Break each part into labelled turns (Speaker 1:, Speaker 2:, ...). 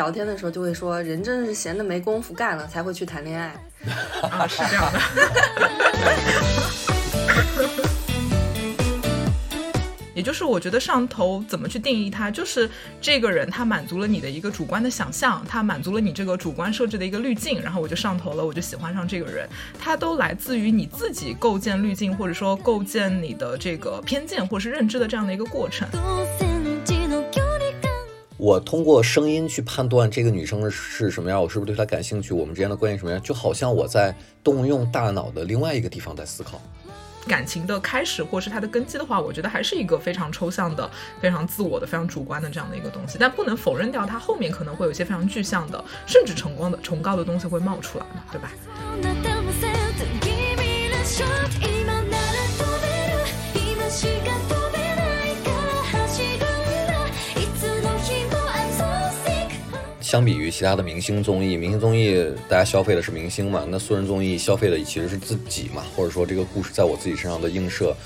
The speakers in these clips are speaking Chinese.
Speaker 1: 聊天的时候，就会说，人真的是闲的没工夫干了，才会去谈恋爱。
Speaker 2: 啊，是这样的。也就是我觉得上头怎么去定义它，就是这个人他满足了你的一个主观的想象，他满足了你这个主观设置的一个滤镜，然后我就上头了，我就喜欢上这个人。他都来自于你自己构建滤镜，或者说构建你的这个偏见或者是认知的这样的一个过程。
Speaker 3: 我通过声音去判断这个女生是什么样，我是不是对她感兴趣，我们之间的关系什么样，就好像我在动用大脑的另外一个地方在思考。
Speaker 2: 感情的开始或是它的根基的话，我觉得还是一个非常抽象的、非常自我的、非常主观的这样的一个东西，但不能否认掉它后面可能会有一些非常具象的，甚至崇光的、崇高的东西会冒出来嘛，对吧？
Speaker 3: 相比于其他的明星综艺，明星综艺大家消费的是明星嘛，那素人综艺消费的其实是自己嘛，或者说这个故事在我自己身上的映射，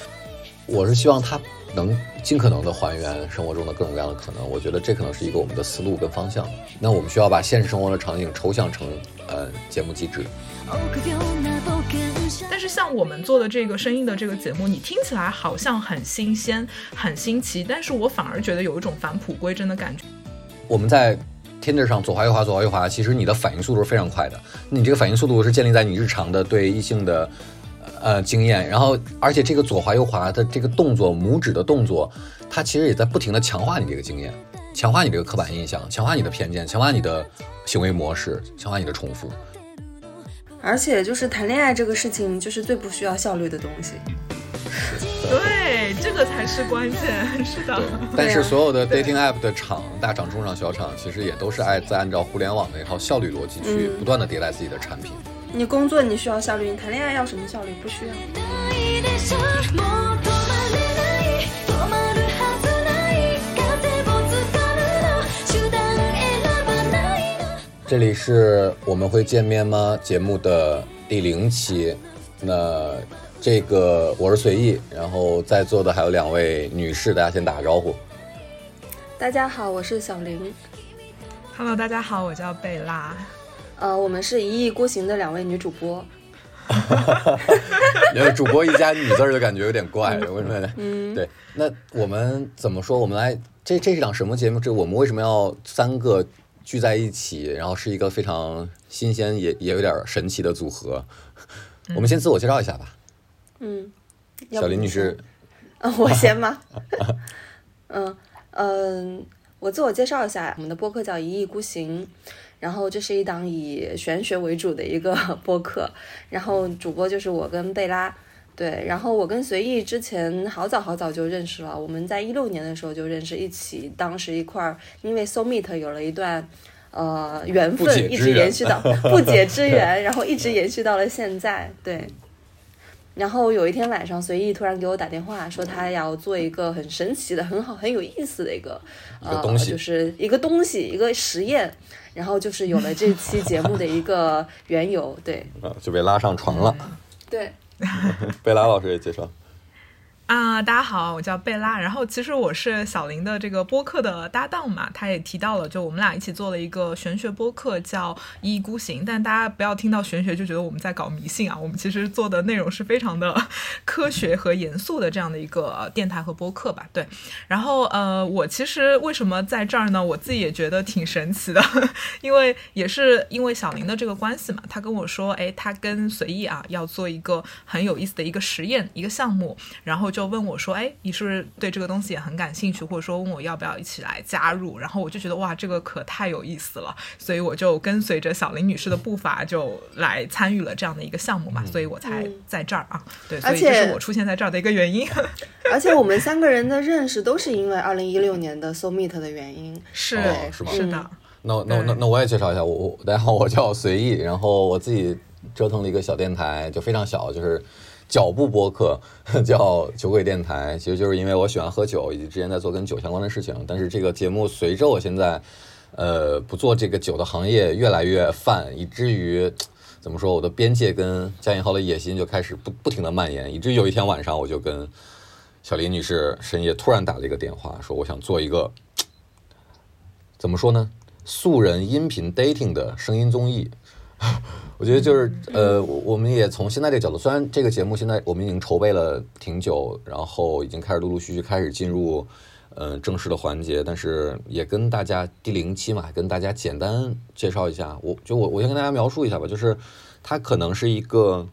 Speaker 3: 我是希望它能尽可能的还原生活中的各种各样的可能，我觉得这可能是一个我们的思路跟方向。那我们需要把现实生活的场景抽象成呃节目机制。
Speaker 2: 但是像我们做的这个声音的这个节目，你听起来好像很新鲜、很新奇，但是我反而觉得有一种返璞归真的感觉。
Speaker 3: 我们在。天地上左滑右滑左滑右滑，其实你的反应速度是非常快的。你这个反应速度是建立在你日常的对异性的呃经验，然后而且这个左滑右滑的这个动作，拇指的动作，它其实也在不停的强化你这个经验，强化你这个刻板印象，强化你的偏见，强化你的行为模式，强化你的重复。
Speaker 1: 而且就是谈恋爱这个事情，就是最不需要效率的东西。
Speaker 2: 对，这个才是关键，是的。
Speaker 3: 但是所有的 dating app 的厂，大厂、中厂、小厂，其实也都是爱在按照互联网的一套效率逻辑去不断的迭代自己的产品。
Speaker 1: 你工作你需要效率，你谈恋爱要什么效率？不需要。
Speaker 3: 这里是我们会见面吗？节目的第零期，那。这个我是随意，然后在座的还有两位女士，大家先打个招呼。
Speaker 1: 大家好，我是小林。
Speaker 2: Hello，大家好，我叫贝拉。
Speaker 1: 呃，我们是一意孤行的两位女主播。
Speaker 3: 哈哈哈因为主播一加女字儿就感觉有点怪，为什么呢？嗯，对。那我们怎么说？我们来，这这是档什么节目？这我们为什么要三个聚在一起？然后是一个非常新鲜也也有点神奇的组合。我们先自我介绍一下吧。
Speaker 1: 嗯，
Speaker 3: 小林女士，
Speaker 1: 嗯，我先吗？嗯嗯，我自我介绍一下，我们的播客叫一意孤行，然后这是一档以玄学为主的一个 播客，然后主播就是我跟贝拉，对，然后我跟随意之前好早好早就认识了，我们在一六年的时候就认识，一起当时一块儿，因为 So Meet 有了一段呃缘分，一直延续到 不解之缘，然后一直延续到了现在，对。然后有一天晚上，随意突然给我打电话，说他要做一个很神奇的、很好、很有意思的一个呃，就是一个东西，一个实验。然后就是有了这期节目的一个 缘由，对，
Speaker 3: 就被拉上床了。
Speaker 1: 对，
Speaker 3: 贝拉老师也介绍。
Speaker 2: 啊，大家好，我叫贝拉。然后其实我是小林的这个播客的搭档嘛，他也提到了，就我们俩一起做了一个玄学播客，叫一意孤行。但大家不要听到玄学就觉得我们在搞迷信啊，我们其实做的内容是非常的 科学和严肃的这样的一个电台和播客吧。对，然后呃，我其实为什么在这儿呢？我自己也觉得挺神奇的，因为也是因为小林的这个关系嘛，他跟我说，哎，他跟随意啊要做一个很有意思的一个实验一个项目，然后。就问我说：“哎，你是不是对这个东西也很感兴趣？或者说问我要不要一起来加入？”然后我就觉得哇，这个可太有意思了，所以我就跟随着小林女士的步伐，就来参与了这样的一个项目嘛，所以我才在这儿啊。对，所以这是我出现在这儿的一个原因。
Speaker 1: 而且我们三个人的认识都是因为二零一六年的 So Meet 的原因。
Speaker 2: 是
Speaker 3: 是吗？
Speaker 2: 是的。
Speaker 3: 那那那那我也介绍一下，我我大家好，我叫随意，然后我自己折腾了一个小电台，就非常小，就是脚步播客，叫酒鬼电台。其实就是因为我喜欢喝酒，以及之前在做跟酒相关的事情。但是这个节目随着我现在，呃，不做这个酒的行业越来越泛，以至于怎么说，我的边界跟加引号的野心就开始不不停的蔓延，以至于有一天晚上，我就跟小林女士深夜突然打了一个电话，说我想做一个，怎么说呢？素人音频 dating 的声音综艺，我觉得就是呃，我们也从现在这个角度，虽然这个节目现在我们已经筹备了挺久，然后已经开始陆陆续续开始进入嗯正式的环节，但是也跟大家第零期嘛，跟大家简单介绍一下，我就我我先跟大家描述一下吧，就是它可能是一个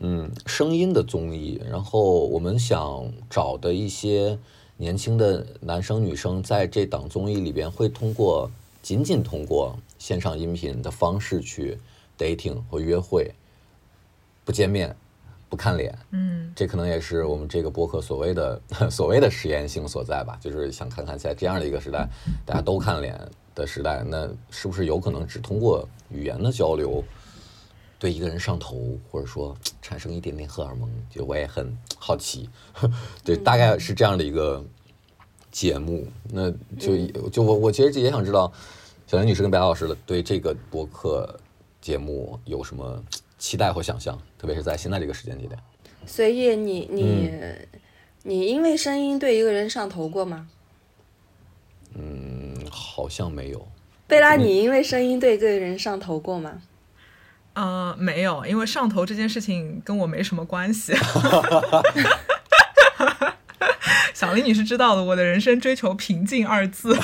Speaker 3: 嗯声音的综艺，然后我们想找的一些年轻的男生女生在这档综艺里边会通过。仅仅通过线上音频的方式去 dating 或约会，不见面，不看脸，
Speaker 2: 嗯，
Speaker 3: 这可能也是我们这个播客所谓的 所谓的实验性所在吧。就是想看看在这样的一个时代，大家都看脸的时代，那是不是有可能只通过语言的交流，对一个人上头，或者说产生一点点荷尔蒙？就我也很好奇，对，大概是这样的一个节目。那就就我我其实也想知道。小林女士跟白老师的对这个博客节目有什么期待或想象？特别是在现在这个时间节点。
Speaker 1: 随意，你你你因为声音对一个人上头过吗？
Speaker 3: 嗯，好像没有。
Speaker 1: 贝拉，你因为声音对一个人上头过吗？
Speaker 2: 呃，没有，因为上头这件事情跟我没什么关系。小林你是知道的，我的人生追求平静二字。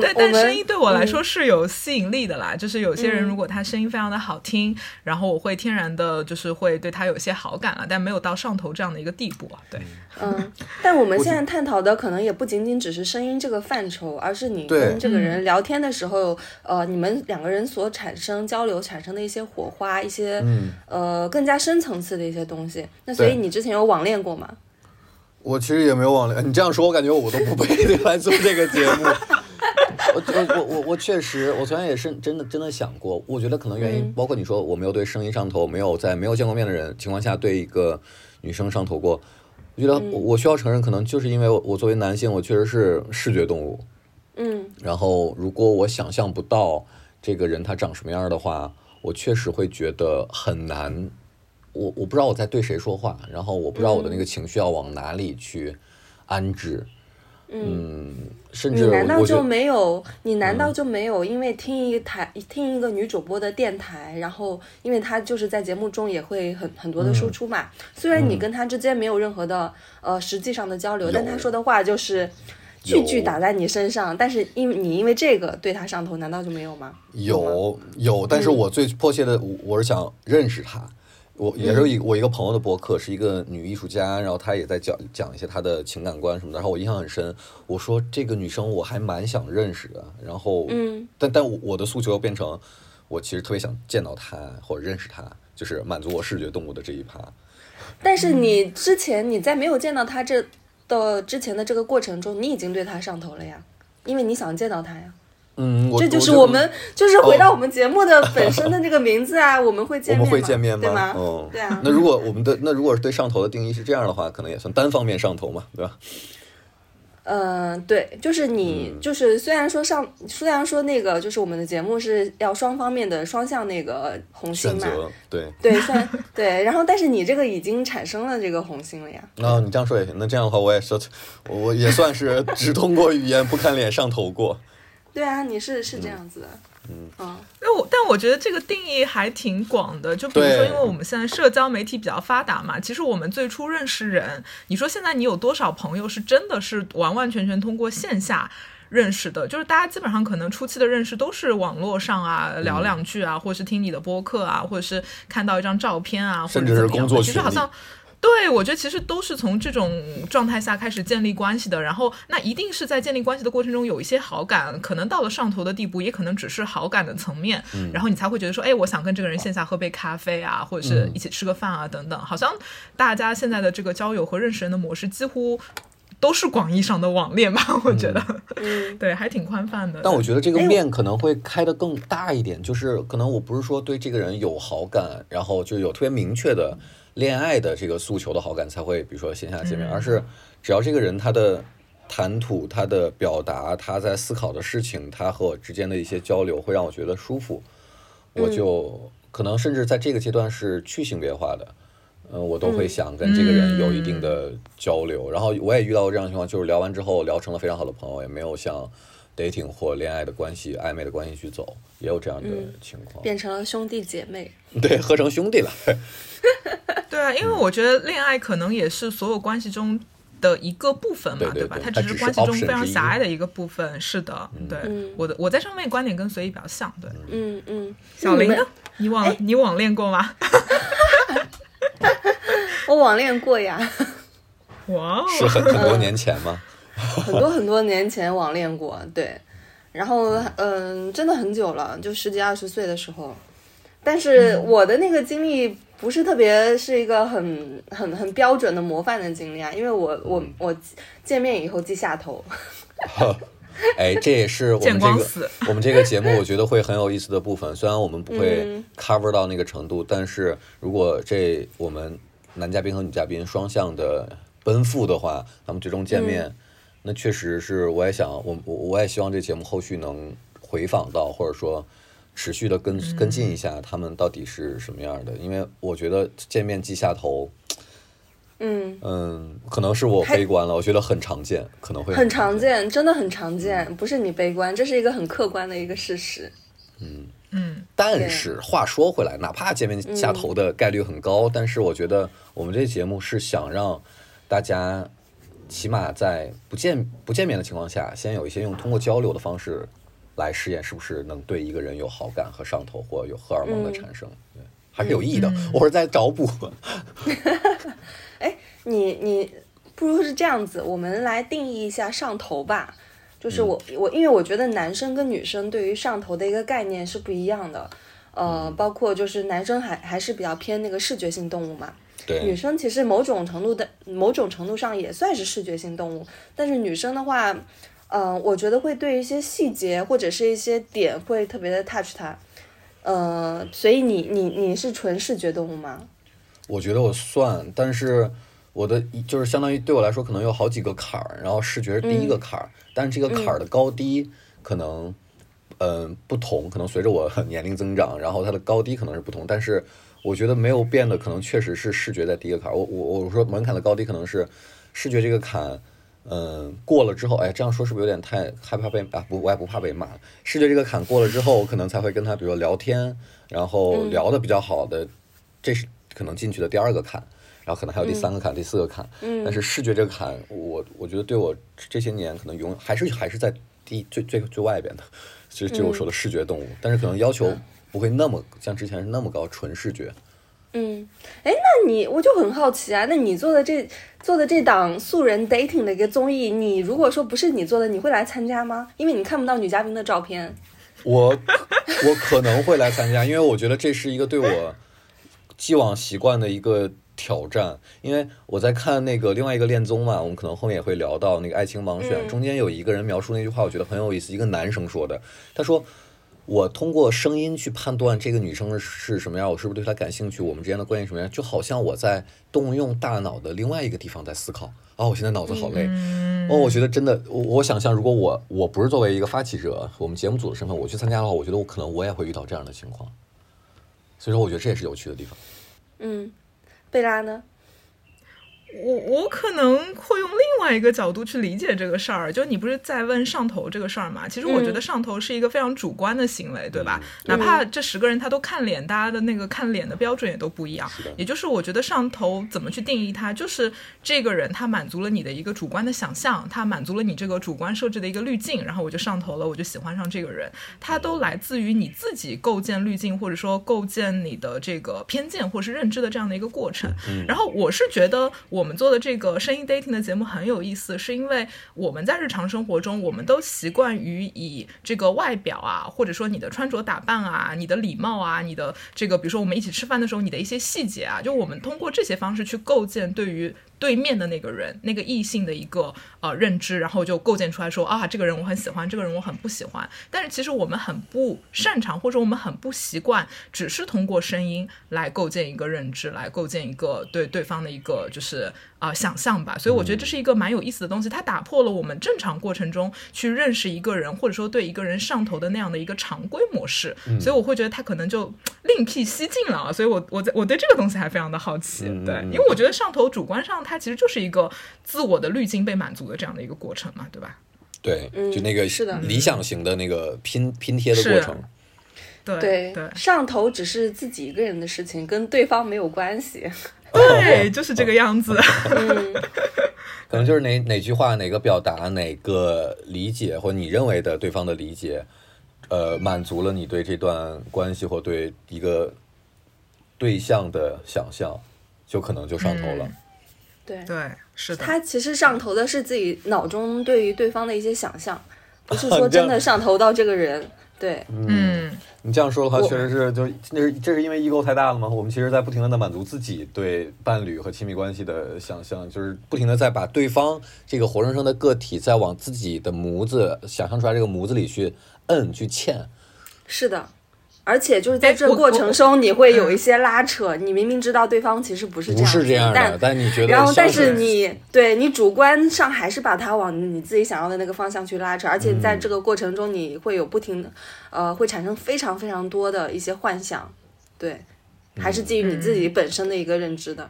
Speaker 2: 对，但声音对我来说是有吸引力的啦。就是有些人如果他声音非常的好听，然后我会天然的，就是会对他有些好感了，但没有到上头这样的一个地步。对，
Speaker 1: 嗯。但我们现在探讨的可能也不仅仅只是声音这个范畴，而是你跟这个人聊天的时候，呃，你们两个人所产生交流产生的一些火花，一些呃更加深层次的一些东西。那所以你之前有网恋过吗？
Speaker 3: 我其实也没有网恋。你这样说，我感觉我都不配 来做这个节目。我我我我我确实，我昨天也是真的真的想过，我觉得可能原因包括你说我没有对声音上头，没有在没有见过面的人情况下对一个女生上头过，我觉得我需要承认，可能就是因为我我作为男性，我确实是视觉动物，
Speaker 1: 嗯，
Speaker 3: 然后如果我想象不到这个人他长什么样的话，我确实会觉得很难，我我不知道我在对谁说话，然后我不知道我的那个情绪要往哪里去安置。嗯，甚至
Speaker 1: 你难道就没有？你难道就没有？因为听一台听一个女主播的电台，然后因为她就是在节目中也会很很多的输出嘛。虽然你跟她之间没有任何的呃实际上的交流，但她说的话就是句句打在你身上。但是因为你因为这个对她上头，难道就没有吗？
Speaker 3: 有有，但是我最迫切的，我是想认识她。我也是一我一个朋友的博客，是一个女艺术家，然后她也在讲讲一些她的情感观什么的，然后我印象很深。我说这个女生我还蛮想认识的，然后，
Speaker 1: 嗯，
Speaker 3: 但但我的诉求又变成，我其实特别想见到她或者认识她，就是满足我视觉动物的这一趴。
Speaker 1: 但是你之前你在没有见到她这的之前的这个过程中，你已经对她上头了呀，因为你想见到她呀。
Speaker 3: 嗯，
Speaker 1: 这就是我们，就是回到我们节目的本身的这个名字啊，
Speaker 3: 我
Speaker 1: 们会见面，
Speaker 3: 我们会见面
Speaker 1: 吗？
Speaker 3: 嗯，
Speaker 1: 对啊。
Speaker 3: 那如果我们的那如果是对上头的定义是这样的话，可能也算单方面上头嘛，对吧？
Speaker 1: 嗯，对，就是你，就是虽然说上，虽然说那个，就是我们的节目是要双方面的双向那个红心嘛，
Speaker 3: 对
Speaker 1: 对，算对，然后但是你这个已经产生了这个红心了呀。
Speaker 3: 那你这样说也行，那这样的话我也说，我也算是只通过语言不看脸上头过。
Speaker 1: 对啊，你是是这样子的，
Speaker 3: 嗯
Speaker 1: 嗯，
Speaker 2: 那我但我觉得这个定义还挺广的，就比如说，因为我们现在社交媒体比较发达嘛，其实我们最初认识人，你说现在你有多少朋友是真的是完完全全通过线下认识的？就是大家基本上可能初期的认识都是网络上啊，聊两句啊，或者是听你的播客啊，或者是看到一张照片啊，
Speaker 3: 甚至是工作
Speaker 2: 其实好像。对，我觉得其实都是从这种状态下开始建立关系的，然后那一定是在建立关系的过程中有一些好感，可能到了上头的地步，也可能只是好感的层面，
Speaker 3: 嗯
Speaker 2: 然后你才会觉得说，哎，我想跟这个人线下喝杯咖啡啊，或者是一起吃个饭啊，等等。好像大家现在的这个交友和认识人的模式几乎都是广义上的网恋吧，我觉得，
Speaker 1: 嗯
Speaker 2: 对，还挺宽泛的。
Speaker 3: 但我觉得这个面可能会开得更大一点，就是可能我不是说对这个人有好感，然后就有特别明确的恋爱的这个诉求的好感才会，比如说线下见面，
Speaker 2: 嗯
Speaker 3: 而是只要这个人他的谈吐、他的表达、他在思考的事情，他和我之间的一些交流会让我觉得舒服，我就可能甚至在这个阶段是去性别化的。嗯，我都会
Speaker 1: 嗯
Speaker 3: 想跟这个人有一定的交流，然后我也遇到过这样的情况，就是聊完之后聊成了非常好的朋友，也没有像 dating 或恋爱的关系、暧昧的关系去走，也有这样的
Speaker 1: 嗯
Speaker 3: 情况。
Speaker 1: 变成了兄弟姐妹。
Speaker 3: 对，合成兄弟了。
Speaker 2: 对啊，因为我觉得恋爱可能也是所有关系中的一个部分嘛，吧？
Speaker 3: 对对对
Speaker 2: 它只是
Speaker 3: 它只是
Speaker 2: 关系中非常狭隘的一个部分。是的，对，
Speaker 1: 嗯
Speaker 2: 我的我在上面观点跟随意比较像。对，
Speaker 1: 嗯嗯，
Speaker 2: 小林呢
Speaker 1: 你
Speaker 2: 网你网恋过吗？
Speaker 1: 我网恋过呀，
Speaker 2: 哇哦，
Speaker 3: 是很很多年前吗？
Speaker 1: 很多很多年前网恋过，对。然后嗯，真的很久了，就十几二十岁的时候。但是我的那个经历不是特别是一个很很很标准的模范的经历啊，因为我我我见面以后记下头，
Speaker 3: 哎，这也是我们这个我们这个节目我觉得会很有意思的部分。虽然我们不会
Speaker 1: 嗯
Speaker 3: cover 到那个程度，但是如果这我们男嘉宾和女嘉宾双向的奔赴的话，他们最终见面，那确实是我也想，我我我也希望这节目后续能回访到，或者说。持续的跟跟进一下他们到底是什么样的，因为我觉得见面记下头，
Speaker 1: 嗯，
Speaker 3: 嗯，可能是我悲观了，我觉得很常见，可能会
Speaker 1: 很常。见，真的很常见，不是你悲观，这是一个很客观的一个事实。
Speaker 2: 嗯，
Speaker 3: 但是话说回来，哪怕见面下头的概率很高，但是我觉得我们这节目是想让大家起码在不见不见面的情况下，先有一些用通过交流的方式来试验是不是能对一个人有好感和上头，或有荷尔蒙的产生，对，还是有意义的。我是在找补。
Speaker 1: 哎你你不如是这样子，我们来定义一下上头吧。就是我、我，因为我觉得男生跟女生对于上头的一个概念是不一样的。呃，包括就是男生还还是比较偏那个视觉性动物嘛，女，生其实某种程度的某种程度上也算是视觉性动物，但是女生的话，嗯、我觉得会对一些细节或者是一些点会特别的 touch 它。呃，所以你你你是纯视觉动物吗？
Speaker 3: 我觉得我算，但是我的就是相当于对我来说可能有好几个坎儿，然后视觉是第一个坎儿，但是这个坎儿的高低可能。嗯，不同，可能随着我 年龄增长，然后它的高低可能是不同，但是我觉得没有变的，可能确实是视觉在第一个坎儿。我我我说门槛的高低可能是视觉这个坎，嗯，过了之后，哎，这样说是不是有点太害怕被啊？不，我也不怕被骂。视觉这个坎过了之后，我可能才会跟他，比如说聊天，然后聊的比较好的，这是可能进去的第二个坎。然后可能还有第三个坎、第四个坎，
Speaker 1: 嗯
Speaker 3: 但是视觉这个坎，我我觉得对我这些年可能永还是还是在第最最最外边的，就就我说的视觉动物，但是可能要求不会那么像之前是那么高，纯视觉。
Speaker 1: 嗯，哎，那你我就很好奇啊，那你做的这做的这档素人 dating 的一个综艺，你如果说不是你做的，你会来参加吗？因为你看不到女嘉宾的照片。
Speaker 3: 我我可能会来参加，因为我觉得这是一个对我既往习惯的一个挑战。因为我在看那个另外一个恋综嘛，我们可能后面也会聊到那个《爱情盲选》，
Speaker 1: 嗯
Speaker 3: 中间有一个人描述那句话，我觉得很有意思，一个男生说的，他说。我通过声音去判断这个女生是什么样，我是不是对她感兴趣，我们之间的关系什么样，就好像我在动用大脑的另外一个地方在思考。啊，我现在脑子好累。哦，我觉得真的，我我想象，如果我我不是作为一个发起者，我们节目组的身份，我去参加的话，我觉得我可能我也会遇到这样的情况。所以说，我觉得这也是有趣的地方。
Speaker 1: 嗯，贝拉呢？
Speaker 2: 我我可能会用另外一个角度去理解这个事儿，就你不是在问上头这个事儿嘛？其实我觉得上头是一个非常主观的行为，对吧？哪怕这十个人他都看脸，大家的那个看脸的标准也都不一样。也就是我觉得上头怎么去定义他，就是这个人他满足了你的一个主观的想象，他满足了你这个主观设置的一个滤镜，然后我就上头了，我就喜欢上这个人。他都来自于你自己构建滤镜，或者说构建你的这个偏见或是认知的这样的一个过程。然后我是觉得我。我们做的这个声音 dating 的节目很有意思，是因为我们在日常生活中，我们都习惯于以这个外表啊，或者说你的穿着打扮啊，你的礼貌啊，你的这个，比如说我们一起吃饭的时候，你的一些细节啊，就我们通过这些方式去构建对于。对面的那个人，那个异性的一个呃认知，然后就构建出来说啊，这个人我很喜欢，这个人我很不喜欢。但是其实我们很不擅长，或者我们很不习惯，只是通过声音来构建一个认知，来构建一个对对方的一个就是啊想象吧。所以我觉得这是一个蛮有意思的东西，它打破了我们正常过程中去认识一个人，或者说对一个人上头的那样的一个常规模式。所以我会觉得他可能就另辟蹊径了。所以我我在我对这个东西还非常的好奇，对，因为我觉得上头主观上。它其实就是一个自我的滤镜被满足的这样的一个过程嘛，对吧？
Speaker 3: 对，就那个
Speaker 1: 是的
Speaker 3: 理想型的那个拼拼贴的过程。
Speaker 2: 对对，
Speaker 1: 上头只是自己一个人的事情，跟对方没有关系。
Speaker 2: 对，就是这个样子。
Speaker 3: 嗯 可能就是哪哪句话、哪个表达、哪个理解，或你认为的对方的理解，呃，满足了你对这段关系或对一个对象的想象，就可能就上头了。
Speaker 1: 对
Speaker 2: 对，是的。
Speaker 1: 他其实上头的是自己脑中对于对方的一些想象，不是说 真的上头到这个人。对，
Speaker 2: 嗯，
Speaker 3: 你这样说的话，确实是，就那是这是因为 ego 太大了吗？我们其实在不停的在满足自己对伴侣和亲密关系的想象，就是不停的在把对方这个活生生的个体在往自己的模子想象出来这个模子里去摁去嵌。
Speaker 1: 是的。而且就是在这过程中，你会有一些拉扯。你明明知道对方其实不是这样，
Speaker 3: 不是这样
Speaker 1: 的，
Speaker 3: 但你觉得，
Speaker 1: 然后但是你对你主观上还是把他往你自己想要的那个方向去拉扯。而且在这个过程中，你会有不停的，呃，会产生非常非常多的一些幻想。对，还是基于你自己本身的一个认知的。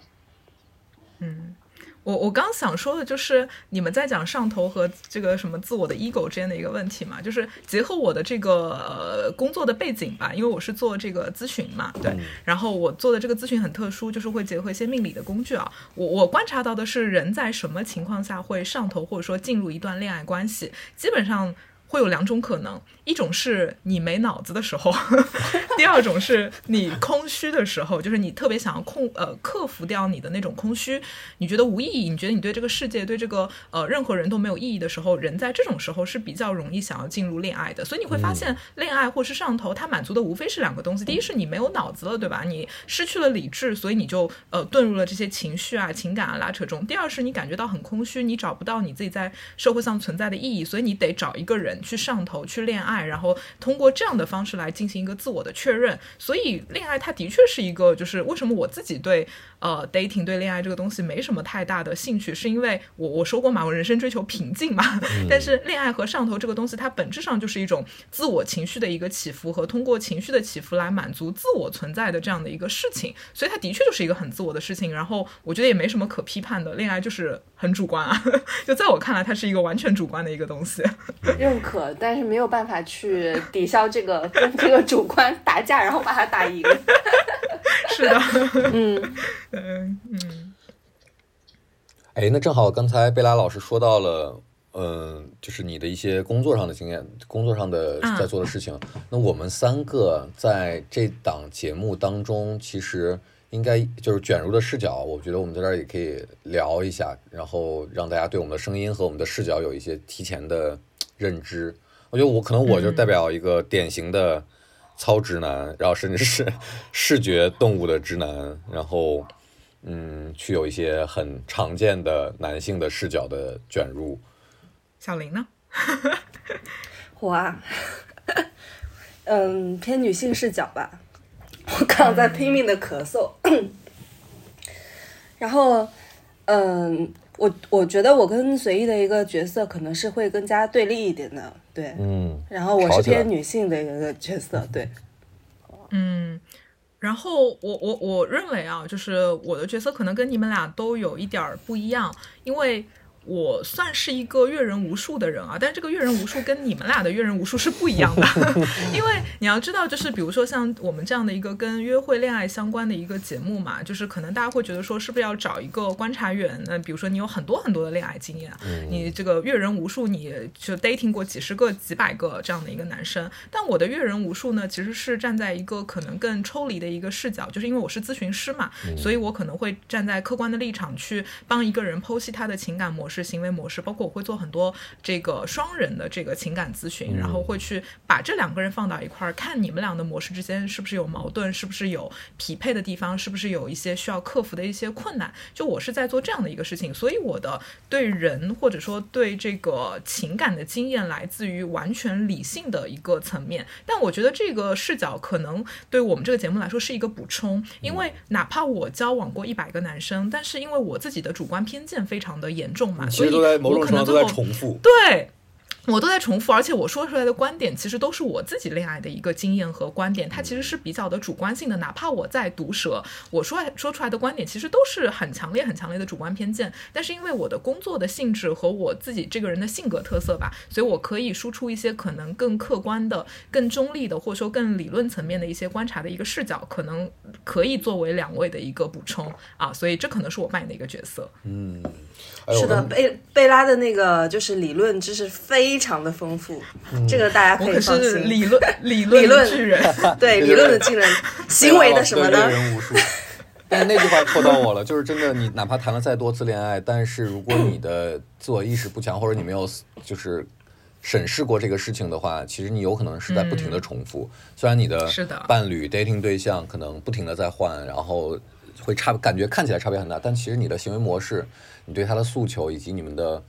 Speaker 2: 嗯。我我刚想说的就是你们在讲上头和这个什么自我的 ego 之间的一个问题嘛，就是结合我的这个呃工作的背景吧，因为我是做这个咨询嘛，对，然后我做的这个咨询很特殊，就是会结合一些命理的工具啊。我我观察到的是人在什么情况下会上头，或者说进入一段恋爱关系，基本上会有两种可能。一种是你没脑子的时候，第二种是你空虚的时候，就是你特别想要控呃克服掉你的那种空虚，你觉得无意义，你觉得你对这个世界对这个呃任何人都没有意义的时候，人在这种时候是比较容易想要进入恋爱的。所以你会发现，恋爱或是上头，它满足的无非是两个东西：第一是你没有脑子了，对吧？你失去了理智，所以你就呃遁入了这些情绪啊、情感啊拉扯中；第二是你感觉到很空虚，你找不到你自己在社会上存在的意义，所以你得找一个人去上头去恋爱。然后通过这样的方式来进行一个自我的确认，所以恋爱它的确是一个，就是为什么我自己对呃 dating 对恋爱这个东西没什么太大的兴趣，是因为我我说过嘛，我人生追求平静嘛。但是恋爱和上头这个东西，它本质上就是一种自我情绪的一个起伏和通过情绪的起伏来满足自我存在的这样的一个事情，所以它的确就是一个很自我的事情。然后我觉得也没什么可批判的，恋爱就是很主观啊，就在我看来，它是一个完全主观的一个东西。
Speaker 1: 认可，但是没有办法。去抵消这个跟这个主观打架，然后把他打赢。
Speaker 2: 是的，
Speaker 1: 嗯
Speaker 2: 嗯嗯。
Speaker 3: 哎，那正好刚才贝拉老师说到了，嗯，就是你的一些工作上的经验，工作上的在做的事情。那我们三个在这档节目当中，其实应该就是卷入的视角，我觉得我们在这儿也可以聊一下，然后让大家对我们的声音和我们的视角有一些提前的认知。我觉得我可能我就代表一个典型的糙直男，然后甚至是视觉动物的直男，然后嗯，去有一些很常见的男性的视角的卷入。
Speaker 2: 小林呢？
Speaker 1: 我啊，嗯，偏女性视角吧。我刚刚在拼命的咳嗽，然后嗯。我我觉得我跟随意的一个角色可能是会更加对立一点的，对，
Speaker 3: 嗯，
Speaker 1: 然后我是偏女性的一个角色，对，
Speaker 2: 嗯，然后我我我认为啊，就是我的角色可能跟你们俩都有一点儿不一样，因为。我算是一个阅人无数的人啊，但是这个阅人无数跟你们俩的阅人无数是不一样的，因为你要知道，就是比如说像我们这样的一个跟约会恋爱相关的一个节目嘛，就是可能大家会觉得说，是不是要找一个观察员？那比如说你有很多很多的恋爱经验，你这个阅人无数，你就 dating 过几十个、几百个这样的一个男生。但我的阅人无数呢，其实是站在一个可能更抽离的一个视角，就是因为我是咨询师嘛，所以我可能会站在客观的立场去帮一个人剖析他的情感模式。行为模式，包括我会做很多这个双人的这个情感咨询，然后会去把这两个人放到一块儿，看你们俩的模式之间是不是有矛盾，是不是有匹配的地方，是不是有一些需要克服的一些困难。就我是在做这样的一个事情，所以我的对人或者说对这个情感的经验来自于完全理性的一个层面。但我觉得这个视角可能对我们这个节目来说是一个补充，因为哪怕我交往过一百个男生，但是因为我自己的主观偏见非常的严重嘛。
Speaker 3: 其实都在某种程度上都在重复，
Speaker 2: 对。我都在重复，而且我说出来的观点其实都是我自己恋爱的一个经验和观点，它其实是比较的主观性的。哪怕我在毒舌，我说说出来的观点其实都是很强烈、很强烈的主观偏见。但是因为我的工作的性质和我自己这个人的性格特色吧，所以我可以输出一些可能更客观的、更中立的，或者说更理论层面的一些观察的一个视角，可能可以作为两位的一个补充啊。所以这可能是我扮演的一个角色。
Speaker 3: 嗯，
Speaker 1: 是的，贝贝拉的那个就是理论知识非。非常的丰富，这个大家可以放心。
Speaker 2: 理论 理论巨人，
Speaker 1: 对理论的巨人，行为的什么呢？
Speaker 3: 人无数。但是那句话戳到我了，就是真的，你哪怕谈了再多次恋爱，但是如果你的自我意识不强，或者你没有就是审视过这个事情的话，其实你有可能是在不停的重复。虽然你的伴侣 dating 对象可能不停的在换，然后会差感觉看起来差别很大，但其实你的行为模式、你对他的诉求以及你们的。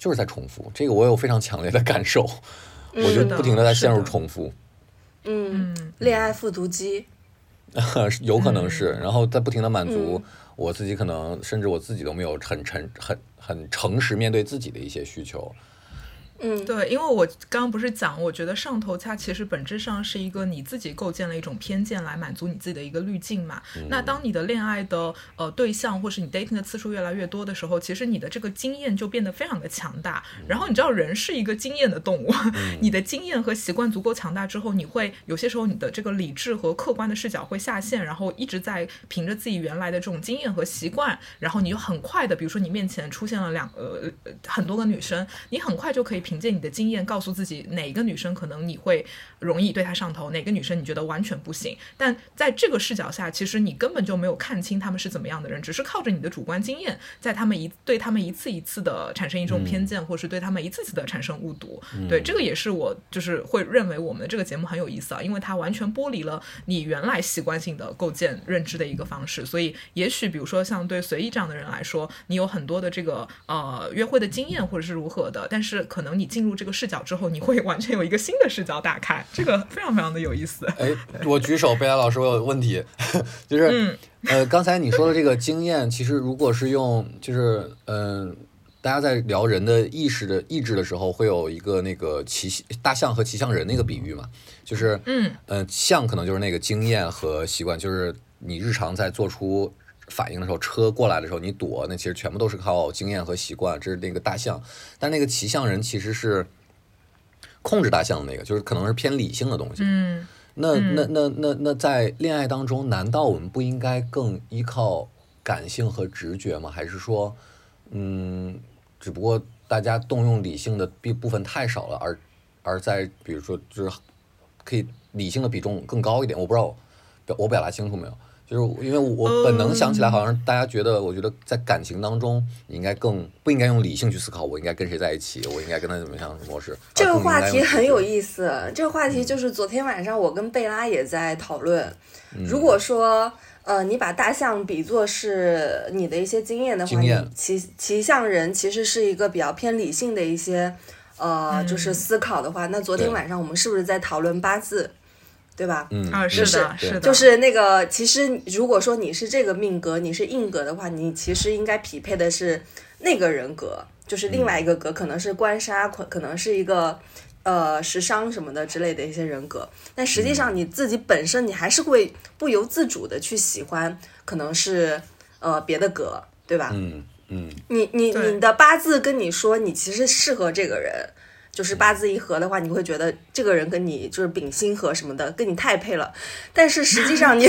Speaker 3: 就是在重复，这个我有非常强烈的感受，我就不停的在陷入重复。
Speaker 1: 嗯，恋爱复读机，
Speaker 3: 有可能是，然后在不停的满足我自己，可能甚至我自己都没有很诚很很诚实面对自己的一些需求。
Speaker 1: 嗯，
Speaker 2: 对，因为我刚刚不是讲，我觉得上头它其实本质上是一个你自己构建了一种偏见来满足你自己的一个滤镜嘛。那当你的恋爱的呃对象，或是你 dating 的次数越来越多的时候，其实你的这个经验就变得非常的强大。然后你知道人是一个经验的动物，你的经验和习惯足够强大之后，你会有些时候你的这个理智和客观的视角会下线，然后一直在凭着自己原来的这种经验和习惯，然后你就很快的，比如说你面前出现了两呃很多个女生，你很快就可以。凭借你的经验告诉自己哪个女生可能你会容易对她上头，哪个女生你觉得完全不行。但在这个视角下，其实你根本就没有看清他们是怎么样的人，只是靠着你的主观经验，在他们一对他们一次一次的产生一种偏见，或是对他们一次次的产生误读。对，这个也是我就是会认为我们的这个节目很有意思啊，因为它完全剥离了你原来习惯性的构建认知的一个方式。所以，也许比如说像对随意这样的人来说，你有很多的这个呃约会的经验或者是如何的，但是可能。你进入这个视角之后，你会完全有一个新的视角打开，这个非常非常的有意思。
Speaker 3: 哎，我举手，贝拉老师，我有问题，就是呃，刚才你说的这个经验，其实如果是用，就是嗯，大家在聊人的意识的意志的时候，会有一个那个骑大象和骑象人那个比喻嘛，就是嗯嗯，象可能就是那个经验和习惯，就是你日常在做出。反应的时候，车过来的时候你躲，那其实全部都是靠经验和习惯。这是那个大象，但那个骑象人其实是控制大象的那个，就是可能是偏理性的东西。
Speaker 2: 嗯，
Speaker 3: 那那那那那在恋爱当中，难道我们不应该更依靠感性和直觉吗？还是说，嗯，只不过大家动用理性的比部分太少了，而而在比如说就是可以理性的比重更高一点？我不知道表我表达清楚没有？就是因为我本能想起来，好像大家觉得，我觉得在感情当中，你应该更不应该用理性去思考，我应该跟谁在一起，我应该跟他怎么样模式。
Speaker 1: 这个话题很有意思，这个话题就是昨天晚上我跟贝拉也在讨论。如果说呃，你把大象比作是你的一些经验的话，骑骑象人其实是一个比较偏理性的一些呃，就是思考的话，那昨天晚上我们是不是在讨论八字？对吧？
Speaker 3: 嗯
Speaker 2: 啊，是的，是的，
Speaker 1: 就是那个，其实如果说你是这个命格，你是硬格的话，你其实应该匹配的是那个人格，就是另外一个格，可能是官杀，可可能是一个呃时尚什么的之类的一些人格，但实际上你自己本身你还是会不由自主的去喜欢，可能是呃别的格，对吧？
Speaker 3: 嗯嗯，
Speaker 1: 你你你的八字跟你说你其实适合这个人，就是八字一合的话，你会觉得这个人跟你就是丙辛合什么的，跟你太配了。但是实际上你，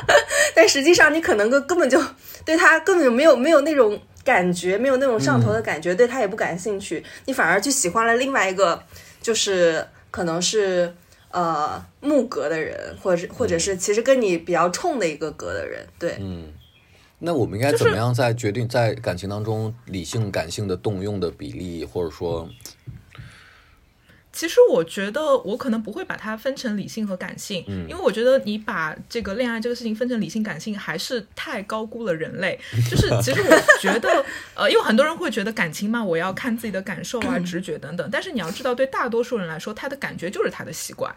Speaker 1: 但实际上你可能根根本就对他根本就没有没有那种感觉，没有那种上头的感觉，对他也不感兴趣，你反而去喜欢了另外一个，就是可能是。呃，木格的人，或者或者是其实跟你比较冲的一个格的人，对，嗯
Speaker 3: 那我们应该怎么样在决定在感情当中理性感性的动用的比例，或者说，
Speaker 2: 其实我觉得我可能不会把它分成理性和感性，因为我觉得你把这个恋爱这个事情分成理性感性，还是太高估了人类。就是其实我觉得，呃，因为很多人会觉得感情嘛，我要看自己的感受啊、直觉等等，但是你要知道，对大多数人来说，他的感觉就是他的习惯。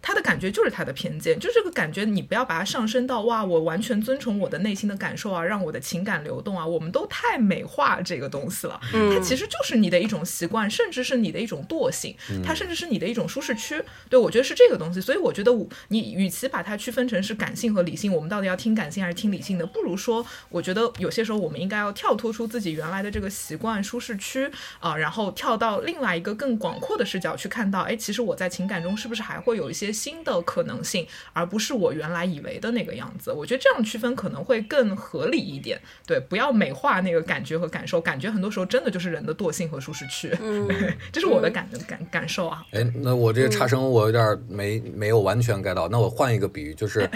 Speaker 2: 他的感觉就是他的偏见，就这个感觉，你不要把它上升到哇，我完全遵从我的内心的感受啊，让我的情感流动啊，我们都太美化这个东西了。
Speaker 1: 嗯
Speaker 2: 它其实就是你的一种习惯，甚至是你的一种惰性，它甚至是你的一种舒适区。对我觉得是这个东西，所以我觉得我你与其把它区分成是感性和理性，我们到底要听感性还是听理性的，不如说，我觉得有些时候我们应该要跳脱出自己原来的这个习惯舒适区啊、然后跳到另外一个更广阔的视角去看到，哎，其实我在情感中是不是还会有一些新的可能性，而不是我原来以为的那个样子。我觉得这样区分可能会更合理一点。对，不要美化那个感觉和感受，感觉很多时候真的就是人的惰性和舒适区。
Speaker 1: 嗯
Speaker 2: 这是我的感感感受啊。
Speaker 3: 哎，那我这个差生我有点儿没没有完全 get 到。那我换一个比喻，就是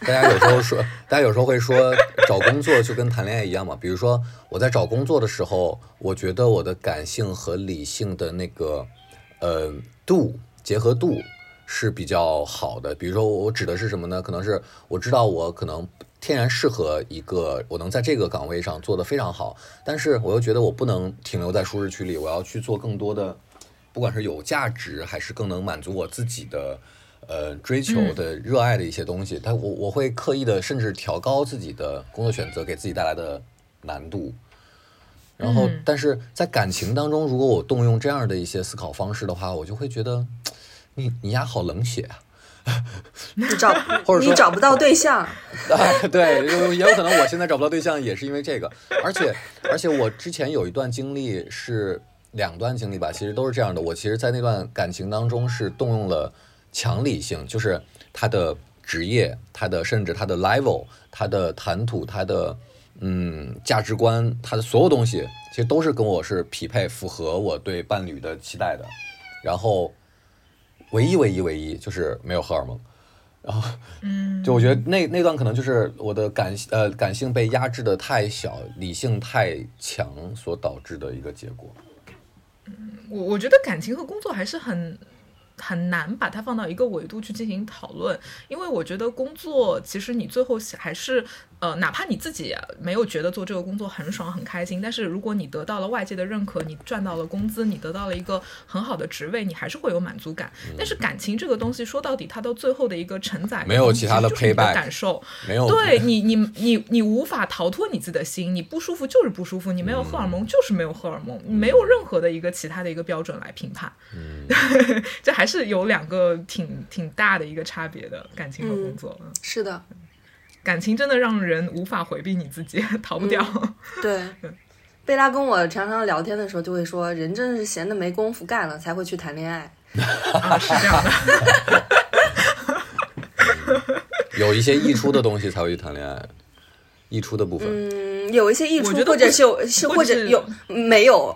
Speaker 3: 大家有时候说，大家有时候会说找工作就跟谈恋爱一样嘛。比如说我在找工作的时候，我觉得我的感性和理性的那个呃度结合度是比较好的。比如说我指的是什么呢？可能是我知道我可能。天然适合一个我能在这个岗位上做得非常好，但是我又觉得我不能停留在舒适区里，我要去做更多的不管是有价值还是更能满足我自己的呃追求的热爱的一些东西，但我我会刻意的甚至调高自己的工作选择给自己带来的难度。然后
Speaker 2: 嗯，
Speaker 3: 但是在感情当中，如果我动用这样的一些思考方式的话，我就会觉得，你你丫好冷血啊！
Speaker 1: 你找
Speaker 3: 或者说
Speaker 1: 你找不到对象，
Speaker 3: 哎，对，也有可能我现在找不到对象，也是因为这个。而且，而且我之前有一段经历是两段经历吧，其实都是这样的。我其实，在那段感情当中是动用了强理性，就是他的职业、他的甚至他的 level、他的谈吐、他的嗯价值观、他的所有东西，其实都是跟我是匹配、符合我对伴侣的期待的。然后，唯一、唯一、唯一就是没有荷尔蒙。然后，
Speaker 2: 嗯，
Speaker 3: 就我觉得那那段可能就是我的感呃感性被压制的太小，理性太强所导致的一个结果。
Speaker 2: 嗯我我觉得感情和工作还是很很难把它放到一个维度去进行讨论，因为我觉得工作其实你最后还是呃，哪怕你自己没有觉得做这个工作很爽很开心，但是如果你得到了外界的认可，你赚到了工资，你得到了一个很好的职位，你还是会有满足感。但是感情这个东西说到底，它到最后的一个承载
Speaker 3: 没有其他的
Speaker 2: 陪
Speaker 3: 伴
Speaker 2: 感受。
Speaker 3: 没有
Speaker 2: 对你，你你你无法逃脱你自己的心，你不舒服就是不舒服，你没有荷尔蒙就是没有荷尔蒙，你没有任何的一个其他的一个标准来评判，
Speaker 3: 嗯
Speaker 2: 这还是有两个挺挺大的一个差别的，感情和工作。嗯
Speaker 1: 是的，
Speaker 2: 感情真的让人无法回避你自己，逃不掉。
Speaker 1: 对。贝拉跟我常常聊天的时候就会说，人真的是闲的没工夫干了才会去谈恋爱。
Speaker 2: 啊，是这样的。
Speaker 3: 有一些溢出的东西才会去谈恋爱，溢出的部分。
Speaker 1: 嗯，有一些溢出或者是有是
Speaker 2: 或者是
Speaker 1: 或者有没有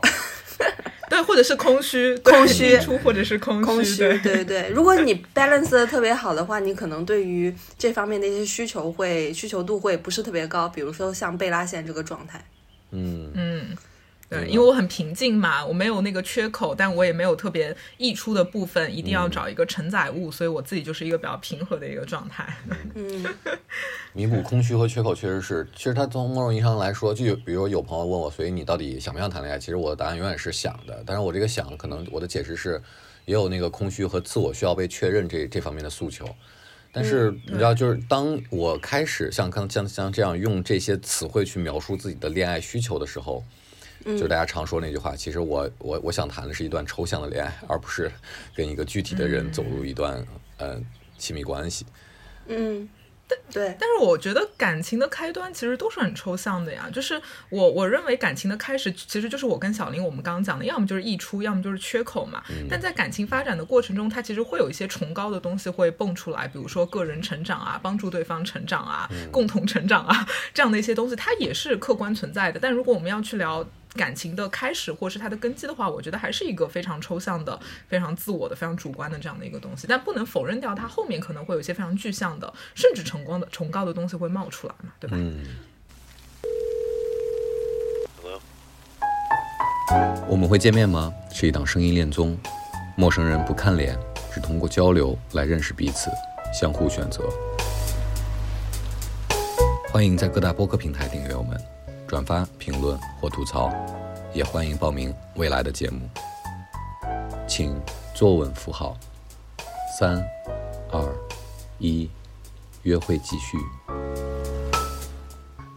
Speaker 2: 对，或者是空虚，
Speaker 1: 空虚
Speaker 2: 或者是空虚，
Speaker 1: 空虚，
Speaker 2: 对
Speaker 1: 对对。如果你 balance 的特别好的话，你可能对于这方面的一些需求会需求度会不是特别高，比如说像贝拉现在这个状态。
Speaker 3: 嗯，
Speaker 2: 嗯，对，因为我很平静嘛，我没有那个缺口，但我也没有特别溢出的部分，一定要找一个承载物，所以我自己就是一个比较平和的一个状态。
Speaker 1: 嗯
Speaker 3: 弥补空虚和缺口确实是，其实它从某种意义上来说，就比如有朋友问我，所以你到底想不想谈恋爱？其实我的答案永远是想的，但是我这个想，可能我的解释是，也有那个空虚和自我需要被确认这这方面的诉求。但是你知道，就是当我开始像刚像像这样用这些词汇去描述自己的恋爱需求的时候，就是大家常说那句话，其实我我我想谈的是一段抽象的恋爱，而不是跟一个具体的人走入一段呃亲密关系。
Speaker 1: 嗯，但对。
Speaker 2: 但是我觉得感情的开端其实都是很抽象的呀，就是我我认为感情的开始其实就是我跟小林我们刚刚讲的，要么就是溢出，要么就是缺口嘛。但在感情发展的过程中，它其实会有一些崇高的东西会蹦出来，比如说个人成长啊，帮助对方成长啊，共同成长啊这样的一些东西，它也是客观存在的。但如果我们要去聊。感情的开始或是它的根基的话，我觉得还是一个非常抽象的、非常自我的、非常主观的这样的一个东西。但不能否认掉它后面可能会有一些非常具象的，甚至崇光的、崇高的东西会冒出来嘛，对吧？
Speaker 3: 嗯。我们会见面吗？是一档声音恋综，陌生人不看脸，只通过交流来认识彼此，相互选择。欢迎在各大播客平台订阅我们。转发、评论或吐槽，也欢迎报名未来的节目。请坐稳扶好，三、二、一，约会继续。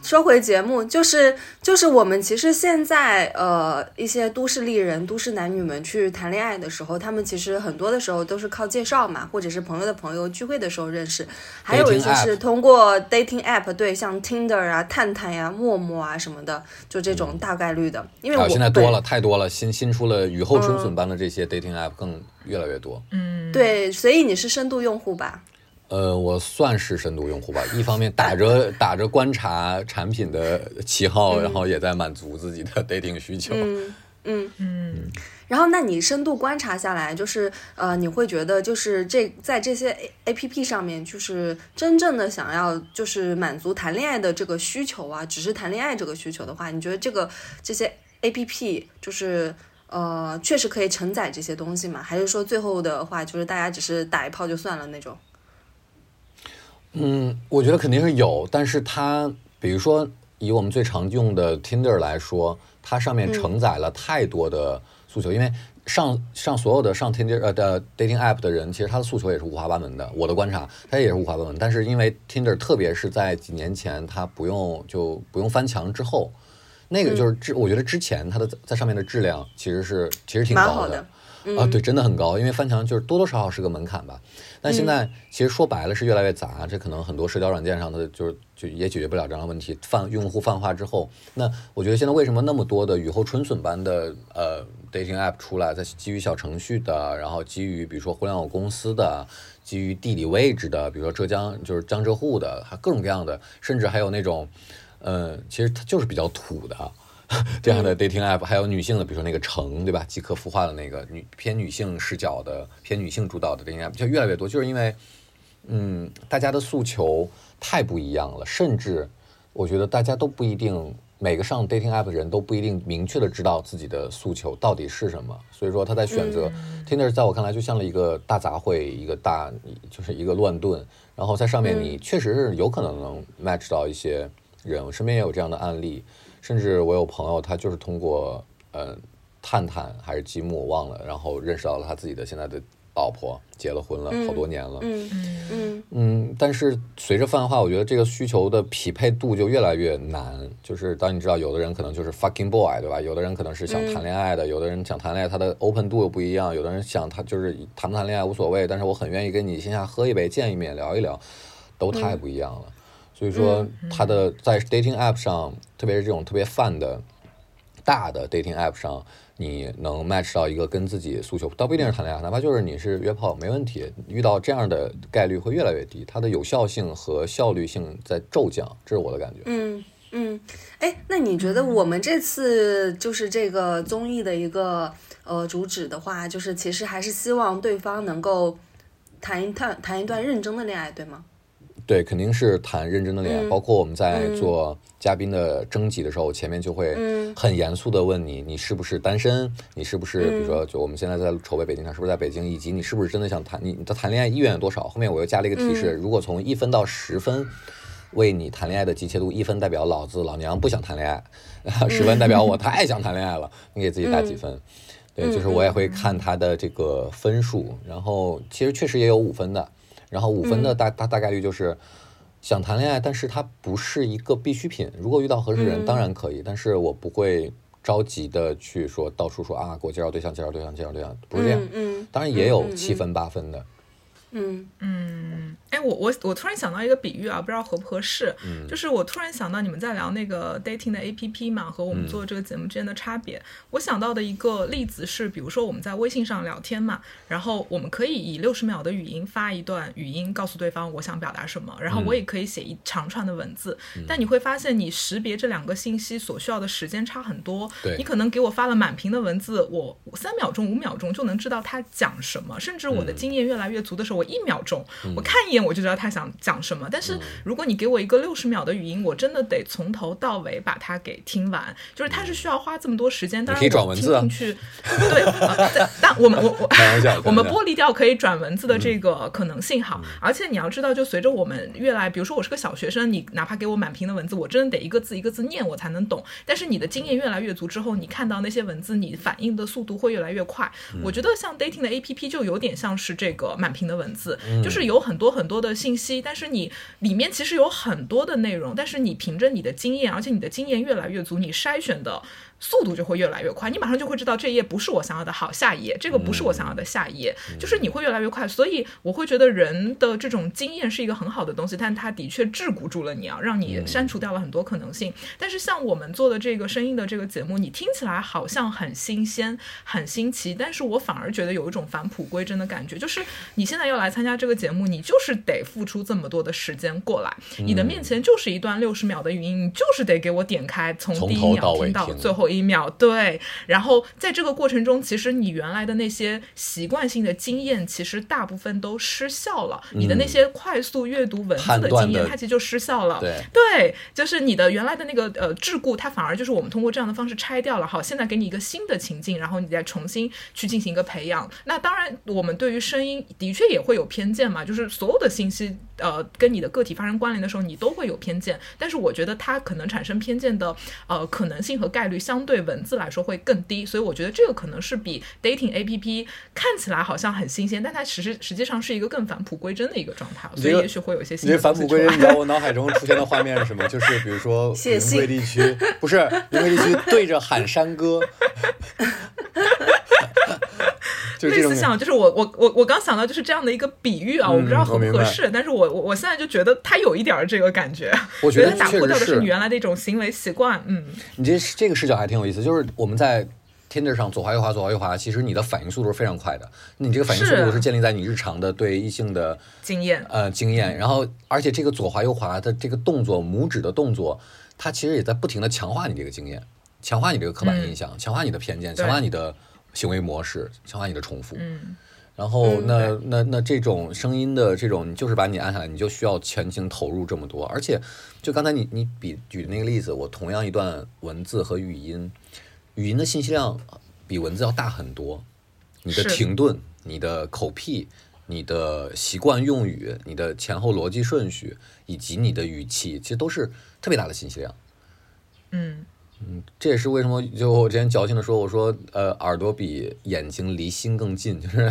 Speaker 1: 说回节目，就是就是我们其实现在呃一些都市丽人、都市男女们去谈恋爱的时候，他们其实很多的时候都是靠介绍嘛，或者是朋友的朋友聚会的时候认识，还有一些是通过 dating app，对，像 Tinder 啊、探探呀、陌陌啊什么的，就这种大概率的。因为我
Speaker 3: 现在多了太多了，新新出了雨后春笋般的这些 dating app 更越来越多。
Speaker 2: 嗯，
Speaker 1: 对，所以你是深度用户吧？
Speaker 3: 呃，我算是深度用户吧。一方面打着打着观察产品的旗号，然后也在满足自己的 dating 需求。
Speaker 1: 嗯嗯嗯。然后，那你深度观察下来，就是呃，你会觉得就是这在这些 A A P P 上面，就是真正的想要就是满足谈恋爱的这个需求啊，只是谈恋爱这个需求的话，你觉得这个这些 A P P 就是呃，确实可以承载这些东西嘛？还是说最后的话就是大家只是打一炮就算了那种？
Speaker 3: 嗯，我觉得肯定是有，但是它，比如说以我们最常用的 Tinder 来说，它上面承载了太多的诉求，因为上上所有的上 Tinder 呃的 dating app 的人，其实他的诉求也是五花八门的。我的观察，他也是五花八门，但是因为 Tinder 特别是在几年前，他不用就不用翻墙之后，那个就是之，我觉得之前它的在上面的质量其实是其实挺高
Speaker 1: 的。
Speaker 3: 啊，对，真的很高，因为翻墙就是多多少少是个门槛吧。但现在其实说白了是越来越杂，这可能很多社交软件上的就是就也解决不了这样的问题。泛用户泛化之后，那我觉得现在为什么那么多的雨后春笋般的呃 dating app 出来，在基于小程序的，然后基于比如说互联网公司的，基于地理位置的，比如说浙江就是江浙沪的，还各种各样的，甚至还有那种，嗯，其实它就是比较土的。这样的 dating app 还有女性的，比如说那个橙，对吧？即刻孵化的那个女偏女性视角的、偏女性主导的 dating app 就越来越多，就是因为，嗯，大家的诉求太不一样了，甚至我觉得大家都不一定每个上 dating app 的人都不一定明确的知道自己的诉求到底是什么，所以说他在选择 Tinder，在我看来就像了一个大杂烩，一个大就是一个乱炖，然后在上面你确实是有可能能 match 到一些人，我身边也有这样的案例。甚至我有朋友，他就是通过呃探探还是积木，我忘了，然后认识到了他自己的现在的老婆，结了婚了，好多年了。
Speaker 1: 嗯
Speaker 3: 嗯嗯。但是随着泛化，我觉得这个需求的匹配度就越来越难。就是当你知道，有的人可能就是 fucking boy，对吧？有的人可能是想谈恋爱的，有的人想谈恋爱，他的 open 度又不一样。有的人想他就是谈不谈恋爱无所谓，但是我很愿意跟你线下喝一杯，见一面，聊一聊，都太不一样了。所以说，它的在 dating app 上，特别是这种特别泛的、大的 dating app 上，你能 match 到一个跟自己诉求，倒不一定是谈恋爱，哪怕就是你是约炮，没问题。遇到这样的概率会越来越低，它的有效性和效率性在骤降，这是我的感觉。
Speaker 1: 嗯嗯，哎，那你觉得我们这次就是这个综艺的一个呃主旨的话，就是其实还是希望对方能够谈一谈谈一段认真的恋爱，对吗？
Speaker 3: 对，肯定是谈认真的恋爱。包括我们在做嘉宾的征集的时候，前面就会很严肃的问你：你是不是单身？你是不是比如说，就我们现在在筹备北京场，是不是在北京？以及你是不是真的想谈？你的谈恋爱意愿有多少？后面我又加了一个提示：如果从一分到十分，为你谈恋爱的急切度，一分代表老子老娘不想谈恋爱，十分代表我 太想谈恋爱了。你给自己打几分？对，就是我也会看他的这个分数。然后其实确实也有五分的。然后五分的大大大概率就是想谈恋爱，但是它不是一个必需品。如果遇到合适人，当然可以，但是我不会着急的去说到处说啊，给我介绍对象，介绍对象，介绍对象，不是这样。
Speaker 1: 嗯嗯。
Speaker 3: 当然也有七分八分的，
Speaker 1: 嗯。
Speaker 2: 嗯，哎，我我我突然想到一个比喻啊，不知道合不合适。
Speaker 3: 嗯
Speaker 2: 就是我突然想到你们在聊那个 dating 的 A P P 嘛，和我们
Speaker 3: 嗯
Speaker 2: 做这个节目之间的差别。我想到的一个例子是，比如说我们在微信上聊天嘛，然后我们可以以六十秒的语音发一段语音，告诉对方我想表达什么，然后我也可以写一长串的文字。
Speaker 3: 嗯
Speaker 2: 但你会发现，你识别这两个信息所需要的时间差很多。
Speaker 3: 对
Speaker 2: 你可能给我发了满屏的文字，我三秒钟、五秒钟就能知道他讲什么，甚至我的
Speaker 3: 嗯
Speaker 2: 经验越来越足的时候，我一秒钟我看一眼我就知道他想讲什么。但
Speaker 3: 嗯
Speaker 2: 是如果你给我一个六十秒的语音，我真的得从头到尾把它给听完，就是它是需要花这么多时间。当然
Speaker 3: 可以转
Speaker 2: 我
Speaker 3: 文字啊
Speaker 2: 听进去，对，呃但但我们我我 我们剥离掉可以转文字的这个可能性好，而且你要知道，就随着我们越来，比如说我是个小学生，你哪怕给我满屏的文字，我真的得一个字一个字念我才能懂。但是你的经验越来越足之后，你看到那些文字，你反应的速度会越来越快。我觉得像 dating 的 A P P 就有点像是这个满屏的文字，就是有很多很多的信息，但是你里面其实有很多的内容，但是你凭着你的经验，而且你的经验越来越足，你筛选的。速度就会越来越快，你马上就会知道这一页不是我想要的，好，下一页，这个不是我想要的，下一页，就是你会越来越快。所以我会觉得人的这种经验是一个很好的东西，但它的确桎梏住了你啊，让你删除掉了很多可能性。但是像我们做的这个声音的这个节目，你听起来好像很新鲜、很新奇，但是我反而觉得有一种返璞归真的感觉，就是你现在要来参加这个节目，你就是得付出这么多的时间过来，你的面前就是一段六十秒的语音，你就是得给我点开，从第一秒听到最后一秒，对。然后在这个过程中，其实你原来的那些习惯性的经验，其实大部分都失效了。你的那些快速阅读文字的经验，它其实就失效了。
Speaker 3: 对
Speaker 2: 对，就是你的原来的那个呃桎梏，它反而就是我们通过这样的方式拆掉了。好，现在给你一个新的情境，然后你再重新去进行一个培养。那当然，我们对于声音的确也会有偏见嘛，就是所有的信息呃跟你的个体发生关联的时候，你都会有偏见。但是我觉得它可能产生偏见的呃可能性和概率相对文字来说会更低，所以我觉得这个可能是比 dating A P P 看起来好像很新鲜，但它实实实际上是一个更返璞归真的一个状态，所以
Speaker 3: 这个
Speaker 2: 也许会有一些
Speaker 3: 你这
Speaker 2: 新的
Speaker 3: 返璞归真，你知道我脑海中出现的画面是什么？就是比如说云贵地区，不是云贵地区对着喊山歌，
Speaker 2: 类似像，就是我我我我刚想到就是这样的一个比喻啊，我不知道合不合适，但是我我我现在就觉得它有一点儿这个感觉，
Speaker 3: 我觉得
Speaker 2: 打破掉的
Speaker 3: 是
Speaker 2: 你原来的一种行为习惯，嗯，
Speaker 3: 你这这个视角还挺有意思，就是我们在 Tinder 上左滑右滑左滑右滑，其实你的反应速度是非常快的。你这个反应速度
Speaker 2: 是
Speaker 3: 是建立在你日常的对异性的
Speaker 2: 经验，
Speaker 3: 呃经验，然后而且这个左滑右滑的这个动作，拇指的动作，它其实也在不停的强化你这个经验，强化你这个刻板印象，强化你的偏见，强化你的行为模式，强化你的重复。
Speaker 2: 嗯，
Speaker 3: 然后
Speaker 1: 嗯
Speaker 3: 那、那那这种声音的这种，你就是把你按下来，你就需要全情投入这么多。而且，就刚才你你比举的那个例子，我同样一段文字和语音，语音的信息量比文字要大很多。你的停顿、你的口癖、你的习惯用语、你的前后逻辑顺序，以及你的语气，其实都是特别大的信息量。
Speaker 2: 嗯，
Speaker 3: 这也是为什么，就我之前矫情的说，我说，呃，耳朵比眼睛离心更近，就是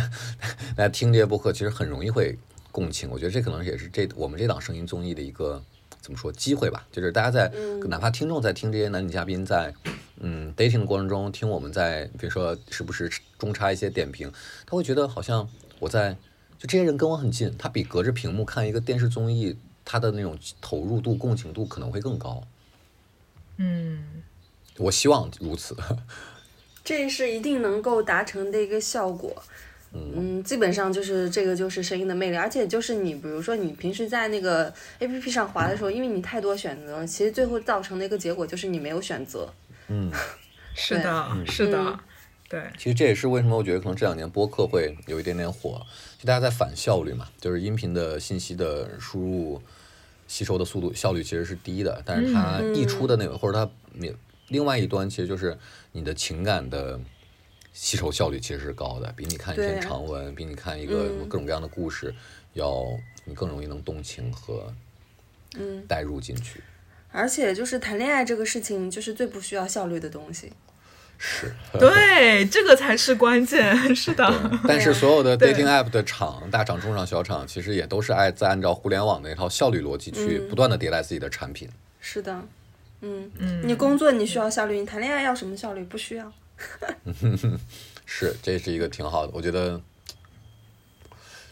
Speaker 3: 大家听这些播客，其实很容易会共情。我觉得这可能也是这我们这档声音综艺的一个怎么说机会吧，就是大家在，哪怕听众在听这些男女嘉宾在，嗯，dating 的过程中听我们在，比如说时不时中插一些点评，他会觉得好像我在，就这些人跟我很近，他比隔着屏幕看一个电视综艺，他的那种投入度、共情度可能会更高。
Speaker 2: 嗯，
Speaker 3: 我希望如此。
Speaker 1: 这是一定能够达成的一个效果。嗯，基本上就是这个就是声音的魅力，而且就是你比如说你平时在那个 A P P 上滑的时候，因为你太多选择了，其实最后造成的一个结果就是你没有选择。
Speaker 3: 嗯。
Speaker 2: 是的，是的，
Speaker 1: 嗯
Speaker 2: 对，
Speaker 3: 其实这也是为什么我觉得可能这两年播客会有一点点火，就大家在反效率嘛，就是音频的信息的输入、吸收的速度效率其实是低的，但是它溢出的那个、或者它另另外一端其实就是你的情感的吸收效率其实是高的，比你看一篇长文，比你看一个
Speaker 1: 嗯
Speaker 3: 各种各样的故事，要你更容易能动情和
Speaker 1: 嗯，
Speaker 3: 带入进去。
Speaker 1: 而且就是谈恋爱这个事情，就是最不需要效率的东西。
Speaker 3: 是，
Speaker 2: 对，这个才是关键，是的，
Speaker 3: 但是所有的 dating app 的厂，大厂、中厂、小厂，其实也都是爱在按照互联网的一套效率逻辑去
Speaker 1: 嗯
Speaker 3: 不断的迭代自己的产品。
Speaker 1: 是的，嗯
Speaker 2: 嗯，
Speaker 1: 你工作你需要效率，你谈恋爱要什么效率？不需要。
Speaker 3: 是，这是一个挺好的，我觉得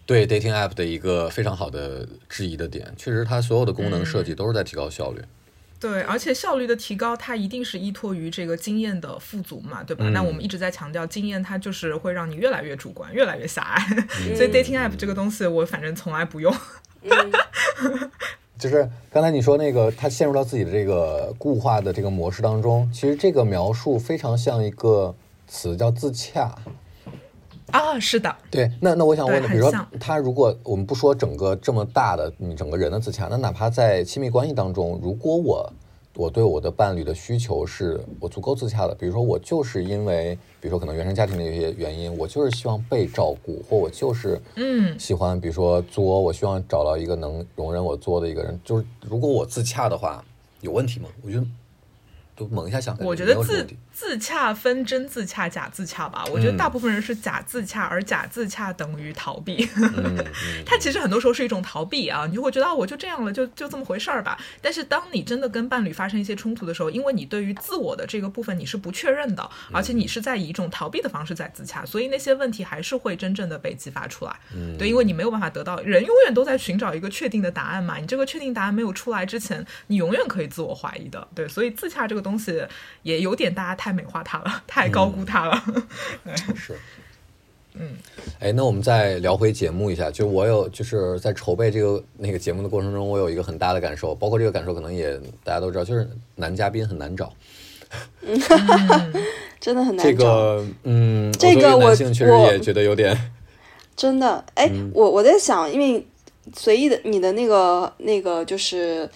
Speaker 3: 对 dating app 的一个非常好的质疑的点。确实，它所有的功能设计都是在提高效率。
Speaker 2: 对，而且效率的提高，它一定是依托于这个经验的富足嘛，对吧？
Speaker 3: 嗯
Speaker 2: 那我们一直在强调，经验它就是会让你越来越主观，越来越狭隘。所以 dating app 这个东西，我反正从来不用。
Speaker 1: 嗯
Speaker 3: 就是刚才你说那个，他陷入到自己的这个固化的这个模式当中，其实这个描述非常像一个词叫自洽。
Speaker 2: 啊，是的，
Speaker 3: 对，那那我想问的，比如说他如果我们不说整个这么大的你整个人的自洽，那哪怕在亲密关系当中，如果我我对我的伴侣的需求是我足够自洽的，比如说我就是因为，比如说可能原生家庭的一些原因，我就是希望被照顾，或我就是
Speaker 2: 嗯。
Speaker 3: 喜欢，比如说作，我希望找到一个能容忍我作的一个人，就是如果我自洽的话，有问题吗？我觉得都猛一下想，
Speaker 2: 我觉得自
Speaker 3: 没有什么问题
Speaker 2: 自洽分真自洽、假自洽吧。我觉得大部分人是假自洽，而假自洽等于逃避。
Speaker 3: 嗯嗯
Speaker 2: 它其实很多时候是一种逃避啊，你就会觉得啊，我就这样了，就就这么回事儿吧。但是当你真的跟伴侣发生一些冲突的时候，因为你对于自我的这个部分你是不确认的，而且你是在以一种逃避的方式在自洽，所以那些问题还是会真正的被激发出来。
Speaker 3: 嗯
Speaker 2: 对，因为你没有办法得到，人永远都在寻找一个确定的答案嘛。你这个确定答案没有出来之前，你永远可以自我怀疑的。对，所以自洽这个东西也有点大家太美化他了，太高估他了。
Speaker 3: 是，
Speaker 2: 嗯，
Speaker 3: 哎，那我们再聊回节目一下，就我有就是在筹备这个那个节目的过程中，我有一个很大的感受，包括这个感受可能也大家都知道，就是男嘉宾很难找。
Speaker 1: 真的很难找这。
Speaker 3: 个，嗯，
Speaker 1: 这个我
Speaker 3: 确实也觉得有点，
Speaker 1: 真的，哎，
Speaker 3: 嗯
Speaker 1: 我我在想，因为随意的你的那个那个就是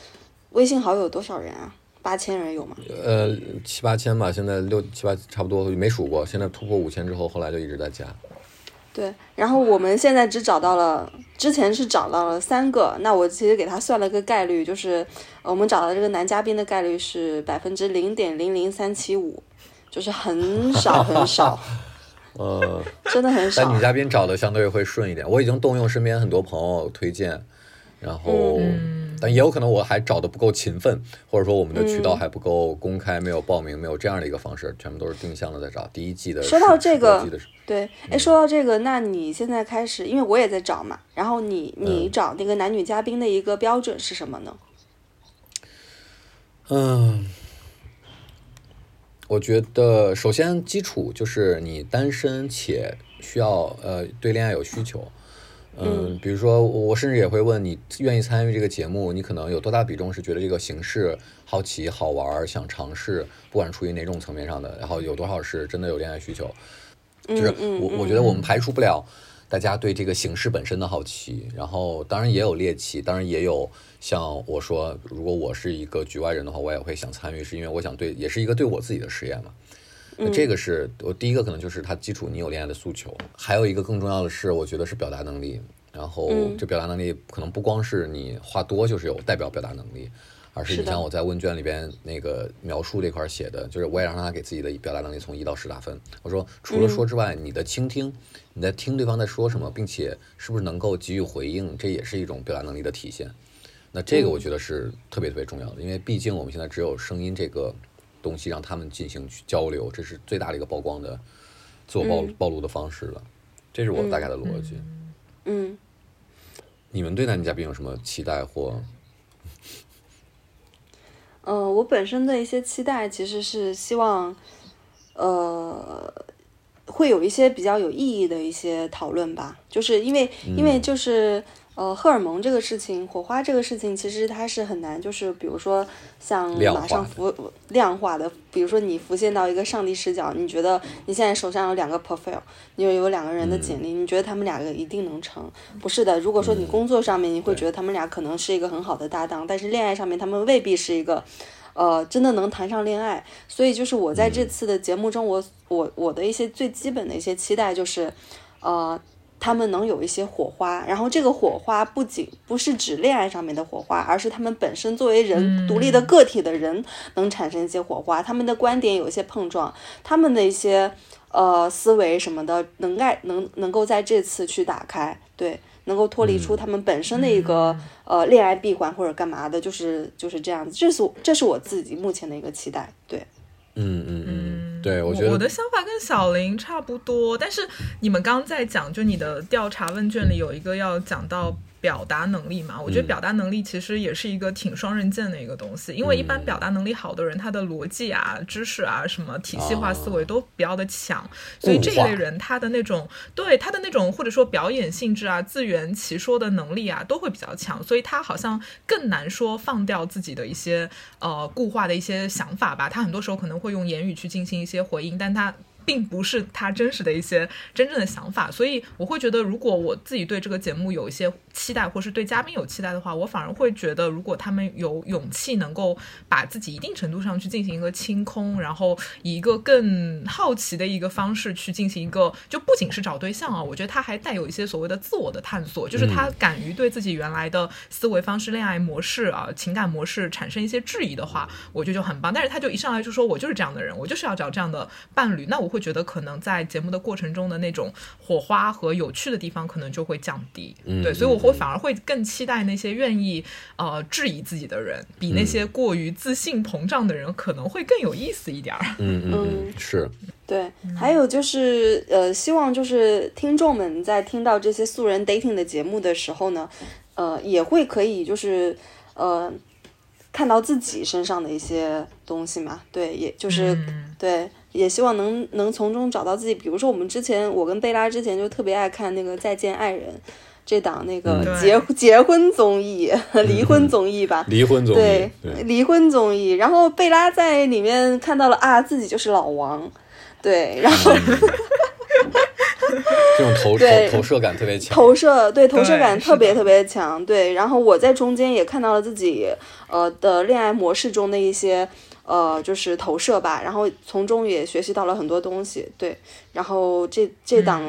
Speaker 1: 微信好友多少人啊？八千人有吗？
Speaker 3: 呃，七八千吧，现在六七八差不多，没数过。现在突破五千之后，后来就一直在加。
Speaker 1: 对，然后我们现在只找到了，之前是找到了三个，那我其实给他算了个概率，就是呃我们找到这个男嘉宾的概率是百分之零点零零三七五，就是很少很少，
Speaker 3: 呃，
Speaker 1: 真的很少
Speaker 3: 但女。嘉宾找的相对会顺一点。我已经动用身边很多朋友推荐，然后，
Speaker 2: 嗯
Speaker 3: 但也有可能我还找的不够勤奋，或者说我们的渠道
Speaker 1: 嗯
Speaker 3: 还不够公开，没有报名，没有这样的一个方式，全部都是定向的在找。第一季的
Speaker 1: 说到这个对，哎，说到这个，那你现在开始，因为我也在找嘛，然后你你
Speaker 3: 嗯
Speaker 1: 找那个男女嘉宾的一个标准是什么呢？
Speaker 3: 嗯，我觉得首先基础就是你单身且需要呃对恋爱有需求。嗯，比如说我甚至也会问你愿意参与这个节目，你可能有多大比重是觉得这个形式好奇、好玩、想尝试，不管出于哪种层面上的，然后有多少是真的有恋爱需求。就是我我觉得我们排除不了大家对这个形式本身的好奇，然后当然也有猎奇，当然也有像我说，如果我是一个局外人的话，我也会想参与，是因为我想对，也是一个对我自己的实验嘛。那这个是我第一个，可能就是它基础你有恋爱的诉求，还有一个更重要的是，我觉得是表达能力。然后
Speaker 1: 嗯
Speaker 3: 这表达能力可能不光是你话多就是有代表表达能力，而是你像我在问卷里边那个描述这块儿写的，就是我也让他给自己的表达能力从一到十打分。我说除了说之外，你的倾听，你在听对方在说什么，并且是不是能够给予回应，这也是一种表达能力的体现。那这个我觉得是特别特别重要的，因为毕竟我们现在只有声音这个东西让他们进行去交流，这是最大的一个曝光的自我暴、
Speaker 1: 嗯
Speaker 3: 暴露的方式了。这是我大概的逻辑。
Speaker 1: 嗯，
Speaker 3: 你们对男女嘉宾有什么期待或？
Speaker 1: 呃，我本身的一些期待其实是希望，呃，会有一些比较有意义的一些讨论吧，就是因为因为就是。呃，荷尔蒙这个事情，火花这个事情，其实它是很难，就是比如说像马上浮量化的，比如说你浮现到一个上帝视角，你觉得你现在手上有两个 profile，你有有两个人的简历，你觉得他们两个一定能成？不是的，如果说你工作上面你会觉得他们俩可能是一个很好的搭档，但是恋爱上面他们未必是一个。呃，真的能谈上恋爱，所以就是我在这次的节目中，我我我的一些最基本的一些期待就是，呃，他们能有一些火花，然后这个火花不仅不是指恋爱上面的火花，而是他们本身作为人、独立的个体的人能产生一些火花，他们的观点有一些碰撞，他们的一些呃思维什么的能盖能能够在这次去打开，对。能够脱离出他们本身的一个、呃恋爱闭环或者干嘛的，就是就是这样子。这是我这是我自己目前的一个期待。对，
Speaker 3: 嗯嗯嗯，对我
Speaker 2: 我
Speaker 3: 觉得
Speaker 2: 我的想法跟小林差不多，但是你们刚刚在讲，就你的调查问卷里有一个要讲到表达能力嘛，我觉得
Speaker 3: 嗯
Speaker 2: 表达能力其实也是一个挺双刃剑的一个东西，因为一般
Speaker 3: 嗯
Speaker 2: 表达能力好的人，他的逻辑啊、知识啊、什么体系化
Speaker 3: 啊
Speaker 2: 思维都比较的强，所以这一类人他的那种对他的那种或者说表演性质啊、自圆其说的能力啊，都会比较强，所以他好像更难说放掉自己的一些呃固化的一些想法吧。他很多时候可能会用言语去进行一些回应，但他。并不是他真实的一些真正的想法，所以我会觉得，如果我自己对这个节目有一些期待，或是对嘉宾有期待的话，我反而会觉得，如果他们有勇气能够把自己一定程度上去进行一个清空，然后以一个更好奇的一个方式去进行一个，就不仅是找对象啊，我觉得他还带有一些所谓的自我的探索，就是他敢于对自己原来的思维方式、恋爱模式啊、情感模式产生一些质疑的话，我觉得就很棒。但是他就一上来就说我就是这样的人，我就是要找这样的伴侣，那我会觉得可能在节目的过程中的那种火花和有趣的地方可能就会降低。
Speaker 3: 嗯
Speaker 2: 对，所以我会反而会更期待那些愿意呃质疑自己的人，比那些过于自信膨胀的人可能会更有意思一点儿。
Speaker 3: 嗯嗯嗯是
Speaker 1: 对，还有就是呃，希望就是听众们在听到这些素人 dating 的节目的时候呢，呃，也会可以就是呃看到自己身上的一些东西嘛。对，也就是、
Speaker 2: 嗯
Speaker 1: 对，也希望能能从中找到自己。比如说我们之前，我跟贝拉之前就特别爱看那个《再见爱人》这档那个
Speaker 2: 嗯
Speaker 1: 结、结婚综艺、离婚综艺吧。
Speaker 3: 离婚综艺
Speaker 1: 对，
Speaker 3: 对
Speaker 1: 离婚综艺，然后贝拉在里面看到了啊，自己就是老王，对，然后
Speaker 3: 这种投
Speaker 1: 对
Speaker 3: 投投射感特别强。
Speaker 1: 投射对投射感特别特别强，对，然后我在中间也看到了自己呃的恋爱模式中的一些呃就是投射吧，然后从中也学习到了很多东西，对，然后这这档、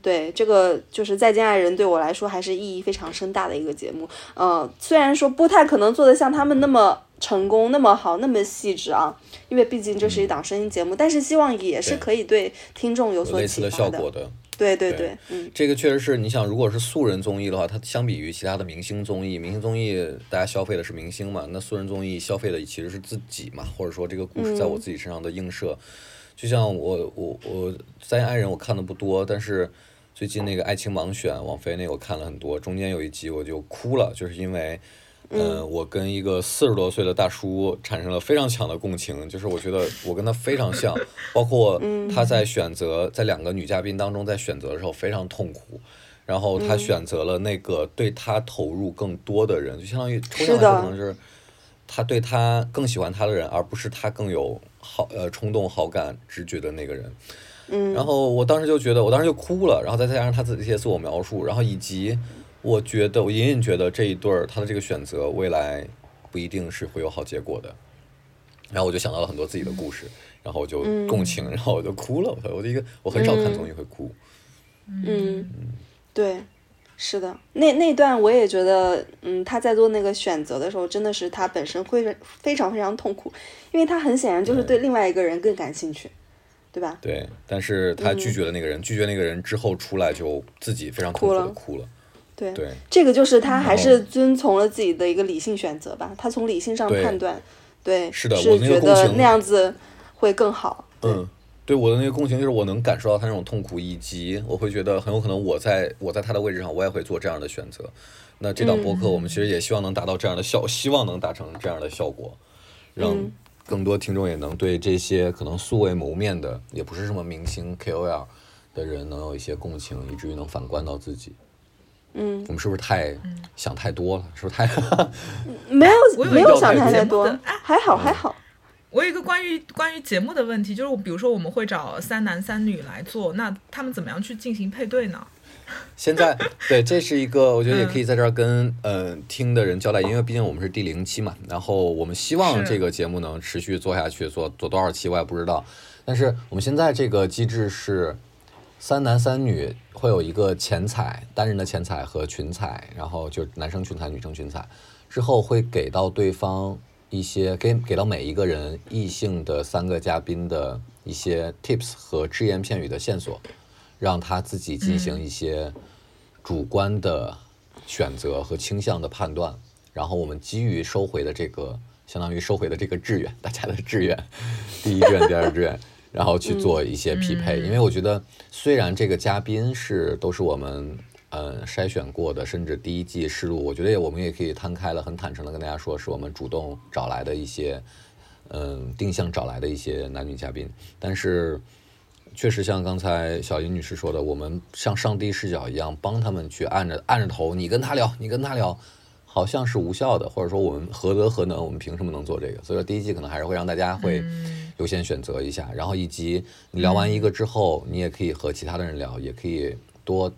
Speaker 1: 对这个就是再见爱人对我来说还是意义非常深大的一个节目，呃，虽然说不太可能做得像他们那么成功、那么好、那么细致啊，因为毕竟这是一档声音节目，但是希望也是可以对听众有所启发
Speaker 3: 效果的，对
Speaker 1: 对对对，嗯
Speaker 3: 这个确实是你想，如果是素人综艺的话，它相比于其他的明星综艺，明星综艺大家消费的是明星嘛，那素人综艺消费的其实是自己嘛，或者说这个故事在我自己身上的映射。就像我我我《再见爱人》我看的不多，但是最近那个《爱情盲选》网飞那个我看了很多，中间有一集我就哭了，就是因为。呃，我跟一个四十多岁的大叔产生了非常强的共情，就是我觉得我跟他非常像，包括他在选择在两个女嘉宾当中在选择的时候非常痛苦，然后他选择了那个对他投入更多的人，就相当于抽象来说可能是他对他更喜欢他的人，而不是他更有好呃冲动好感直觉的那个人。
Speaker 1: 嗯，
Speaker 3: 然后我当时就觉得，我当时就哭了，然后再加上他自己一些自我描述，然后以及我觉得，我隐隐觉得这一对儿他的这个选择未来不一定是会有好结果的。然后我就想到了很多自己的故事，然后我就共情，然后我就哭了。我我的一个我很少看综艺会哭，
Speaker 1: 嗯，对，是的，那那段我也觉得，嗯，他在做那个选择的时候，真的是他本身会非常非常痛苦，因为他很显然就是对另外一个人更感兴趣，对吧？
Speaker 3: 对。但是他拒绝了那个人，拒绝那个人之后出来就自己非常痛苦的
Speaker 1: 哭了
Speaker 3: 哭了。
Speaker 1: 对，
Speaker 3: 对。
Speaker 1: 这个就是他还是遵从了自己的一个理性选择吧，他从理性上判断，对，
Speaker 3: 是的我
Speaker 1: 觉得那样子会更好，
Speaker 3: 嗯，对我的那个共情就是我能感受到他那种痛苦，以及我会觉得很有可能我在我在他的位置上，我也会做这样的选择。那这档播客，我们其实也希望能达到这样的效，希望能达成这样的效果，让
Speaker 1: 嗯。
Speaker 3: 更多听众也能对这些可能素未谋面的，也不是什么明星 KOL 的人，能有一些共情，以至于能反观到自己。
Speaker 1: 嗯，
Speaker 3: 我们是不是太想太多了？是不是太？
Speaker 1: 没有
Speaker 2: 我有
Speaker 1: 没有
Speaker 2: 一个
Speaker 1: 想太太多
Speaker 2: 节目的，
Speaker 1: 还好还好，
Speaker 2: 我有一个关于关于节目的问题，就是比如说我们会找三男三女来做，那他们怎么样去进行配对呢？
Speaker 3: 现在 对，这是一个我觉得也
Speaker 2: 嗯
Speaker 3: 可以在这儿跟呃听的人交代，因为毕竟我们是第零期嘛，然后我们希望这个节目能持续做下去，做做多少期我也不知道，但是我们现在这个机制是三男三女，会有一个前彩，单人的前彩和群彩，然后就男生群彩、女生群彩，之后会给到对方一些给给到每一个人异性的三个嘉宾的一些 tips 和只言片语的线索，让他自己进行一些、主观的选择和倾向的判断，然后我们基于收回的这个，相当于收回的这个志愿，大家的志愿，第一志愿、第二志愿，然后去做一些匹配。因为我觉得，虽然这个嘉宾是都是我们呃筛选过的，甚至第一季试录，我觉得我们也可以摊开了，很坦诚的跟大家说，是我们主动找来的一些，嗯，定向找来的一些男女嘉宾，但是。确实像刚才小林女士说的，我们像上帝视角一样帮他们去按着按着头，你跟他聊，你跟他聊，好像是无效的，或者说我们何德何能，我们凭什么能做这个？所以说第一季可能还是会让大家会优先选择一下，然后以及你聊完一个之后，你也可以和其他的人聊，也可以多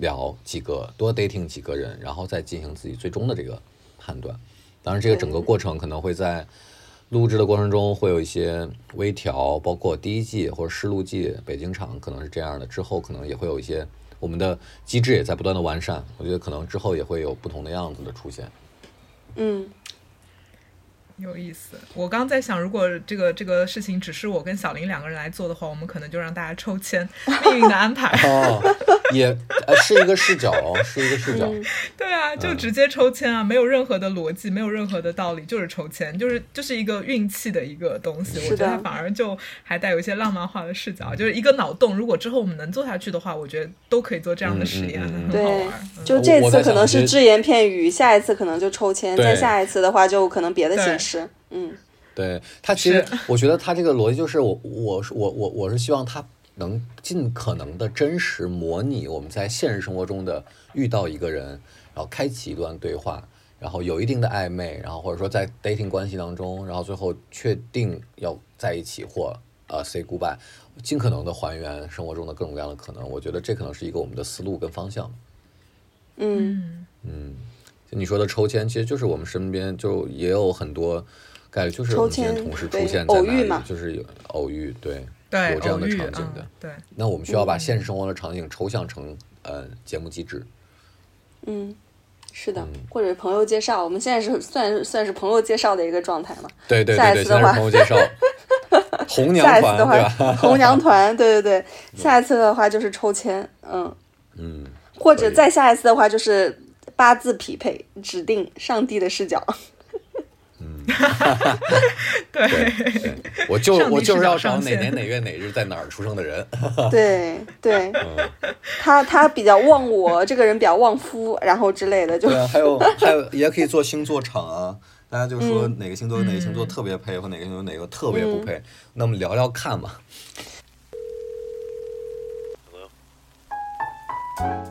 Speaker 3: 聊几个，多 dating 几个人，然后再进行自己最终的这个判断。当然，这个整个过程可能会在。录制的过程中会有一些微调，包括第一季或者试录季北京场可能是这样的，之后可能也会有一些我们的机制也在不断的完善，我觉得可能之后也会有不同的样子的出现。
Speaker 1: 嗯。
Speaker 2: 有意思，我刚在想，如果这个这个事情只是我跟小林两个人来做的话，我们可能就让大家抽签，命运的安排。
Speaker 3: 哦，也呃是一个视角，是一个视角，
Speaker 2: 对啊，就直接抽签啊，没有任何的逻辑，没有任何的道理，就是抽签，就是就是一个运气的一个东西，我觉得反而就还带有一些浪漫化的视角，就是一个脑洞。如果之后我们能做下去的话，我觉得都可以做这样的实验，很好玩。
Speaker 1: 就这次可能是只言片语，下一次可能就抽签，再下一次的话就可能别的形式。是，嗯，
Speaker 3: 对他其实，我觉得他这个逻辑就是，我我我我我是希望他能尽可能的真实模拟我们在现实生活中的遇到一个人，然后开启一段对话，然后有一定的暧昧，然后或者说在 dating 关系当中，然后最后确定要在一起或呃 say goodbye，尽可能的还原生活中的各种各样的可能。我觉得这可能是一个我们的思路跟方向。
Speaker 1: 嗯
Speaker 3: 嗯。你说的抽签，其实就是我们身边就也有很多概率，就是同时出现在哪里，就是有偶遇，对，有这样的场景的。
Speaker 2: 对，
Speaker 3: 那我们需要把现实生活的场景抽象成呃节目机制。
Speaker 1: 嗯，是的，或者朋友介绍，我们现在是算算是朋友介绍的一个状态嘛？
Speaker 3: 对对对对，现在是朋友介绍。红娘团
Speaker 1: 对吧？红娘团，对对对。下一次的话就是抽签，嗯
Speaker 3: 嗯，
Speaker 1: 或者再下一次的话就是。八字匹配，指定上帝的视角。
Speaker 3: 嗯，
Speaker 2: 对，
Speaker 3: 我就我就是要找哪年哪月哪日在哪儿出生的人。
Speaker 1: 对对，他他比较旺我，这个人比较旺夫，然后之类的就。
Speaker 3: 对啊，还有还有也可以做星座场啊，大家就说哪个星座跟哪个星座特别配，或哪个星座哪个特别不配，那我们聊聊看嘛。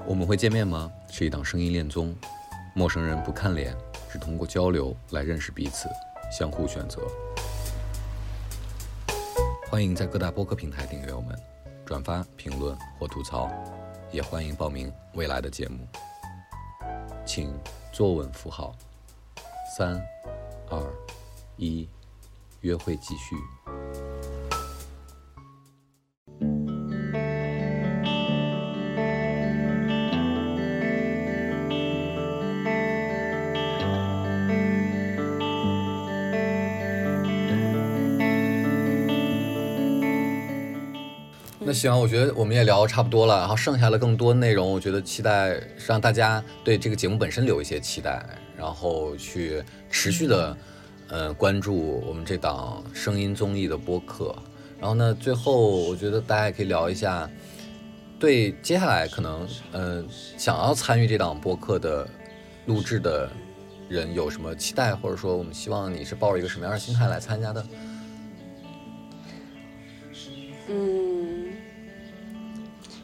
Speaker 3: 我们会见面吗？是一档声音恋综，陌生人不看脸，只通过交流来认识彼此，相互选择。欢迎在各大播客平台订阅我们，转发、评论或吐槽，也欢迎报名未来的节目。请坐稳扶好，三、二、一，约会继续。那行，我觉得我们也聊的差不多了，然后剩下的更多内容，我觉得期待让大家对这个节目本身留一些期待，然后去持续的，呃，关注我们这档声音综艺的播客。然后呢，最后我觉得大家也可以聊一下，对接下来可能，呃，想要参与这档播客的录制的人有什么期待，或者说我们希望你是抱着一个什么样的心态来参加的？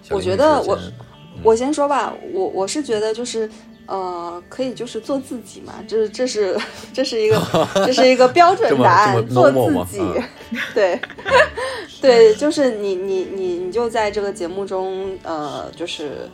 Speaker 1: 我觉得我我先说吧，我我是觉得就是呃，可以就是做自己嘛，这这是这是一个 这是一个标准答案，做自己，对 对，就是你你你你就在这个节目中呃，就是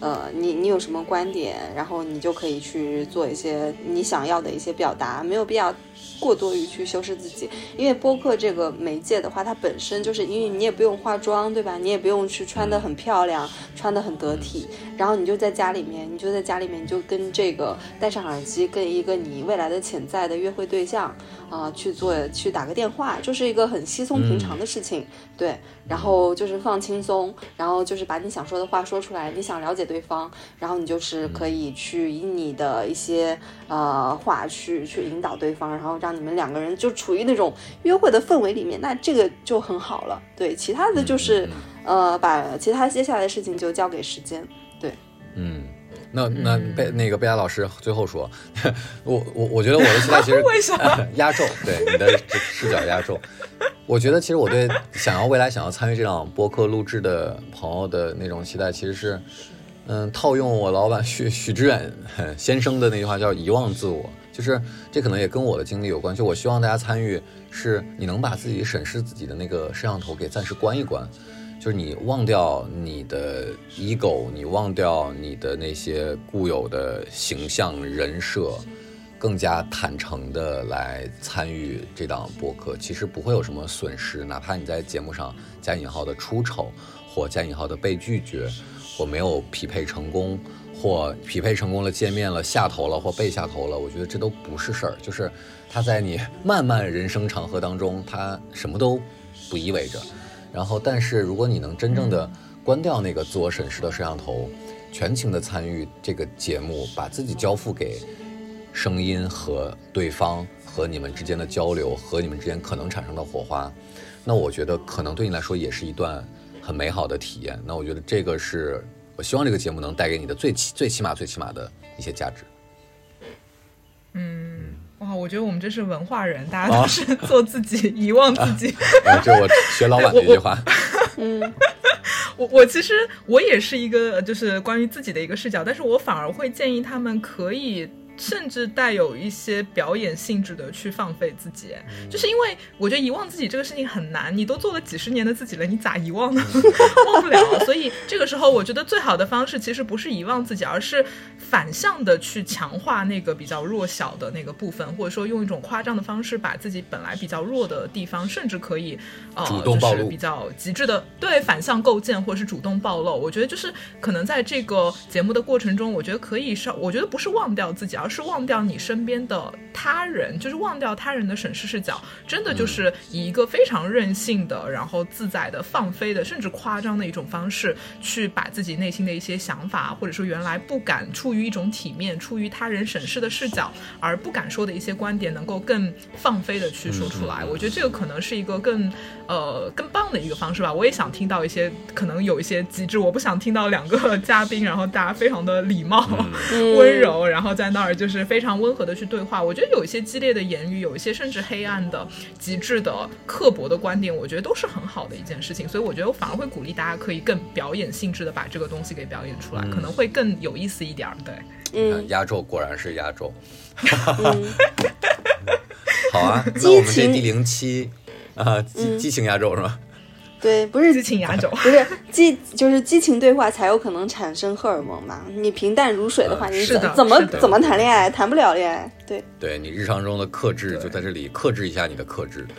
Speaker 1: 呃，你你有什么观点，然后你就可以去做一些你想要的一些表达，没有必要过多于去修饰自己，因为播客这个媒介的话，它本身就是因为你也不用化妆，对吧？你也不用去穿得很漂亮，穿得很得体，然后你就在家里面，你就在家里面，你就跟这个戴上耳机，跟一个你未来的潜在的约会对象啊、去做去打个电话，就是一个很稀松平常的事情，对。然后就是放轻松，然后就是把你想说的话说出来，你想了解对方，然后你就是可以去以你的一些呃话去去引导对方，然后让你们两个人就处于那种约会的氛围里面，那这个就很好了。对，其他的就是呃把其他接下来的事情就交给时间。对，
Speaker 3: 嗯，那那贝那个贝亚老师最后说，我我我觉得我的期待其实
Speaker 2: 为什么
Speaker 3: 压轴，对你的视角压轴。我觉得其实我对想要未来想要参与这档播客录制的朋友的那种期待，其实是，嗯，套用我老板许许知远先生的那句话叫“遗忘自我”，就是这可能也跟我的经历有关。就我希望大家参与，是你能把自己审视自己的那个摄像头给暂时关一关，就是你忘掉你的 ego，你忘掉你的那些固有的形象人设。更加坦诚的来参与这档播客，其实不会有什么损失，哪怕你在节目上加引号的出丑，或加引号的被拒绝，或没有匹配成功，或匹配成功了见面了下头了或被下头了，我觉得这都不是事儿。就是它在你 漫漫人生长河当中，它什么都不意味着。然后，但是如果你能真正的关掉那个自我审视的摄像头，全情的参与这个节目，把自己交付给。声音和对方和你们之间的交流，和你们之间可能产生的火花，那我觉得可能对你来说也是一段很美好的体验。那我觉得这个是我希望这个节目能带给你的最起最起码最起码的一些价值。
Speaker 2: 嗯，哇，我觉得我们这是文化人，大家都是做自己，遗忘自己。
Speaker 3: 啊，这我学老板的一句话。
Speaker 1: 嗯，
Speaker 2: 我我其实我也是一个就是关于自己的一个视角，但是我反而会建议他们可以。甚至带有一些表演性质的去放飞自己，就是因为我觉得遗忘自己这个事情很难，你都做了几十年的自己了，你咋遗忘呢？忘不了。所以这个时候，我觉得最好的方式其实不是遗忘自己，而是反向的去强化那个比较弱小的那个部分，或者说用一种夸张的方式把自己本来比较弱的地方，甚至可以呃，
Speaker 3: 主动暴露，
Speaker 2: 比较极致的对反向构建，或者是主动暴露。我觉得就是可能在这个节目的过程中，我觉得可以稍，我觉得不是忘掉自己，而是忘掉你身边的他人，就是忘掉他人的审视视角，真的就是以一个非常任性的，然后自在的、放飞的，甚至夸张的一种方式，去把自己内心的一些想法，或者说原来不敢出于一种体面、出于他人审视的视角而不敢说的一些观点，能够更放飞的去说出来。我觉得这个可能是一个更呃更棒的一个方式吧。我也想听到一些可能有一些极致，我不想听到两个嘉宾，然后大家非常的礼貌、温柔，然后在那儿就是非常温和的去对话。我觉得有一些激烈的言语，有一些甚至黑暗的、极致的、刻薄的观点，我觉得都是很好的一件事情。所以我觉得我反而会鼓励大家可以更表演性质的把这个东西给表演出来，可能会更有意思一点儿。对，
Speaker 1: 嗯，
Speaker 3: 压轴果然是压轴。好啊，那我们这第零期啊，激激情压轴是吧？
Speaker 1: 对，不是
Speaker 2: 激情压轴，
Speaker 1: 不是激，就是激情对话才有可能产生荷尔蒙嘛。你平淡如水的话，你怎怎么怎么谈恋爱？谈不了恋爱。对，
Speaker 3: 对你日常中的克制就在这里克制一下你的克制。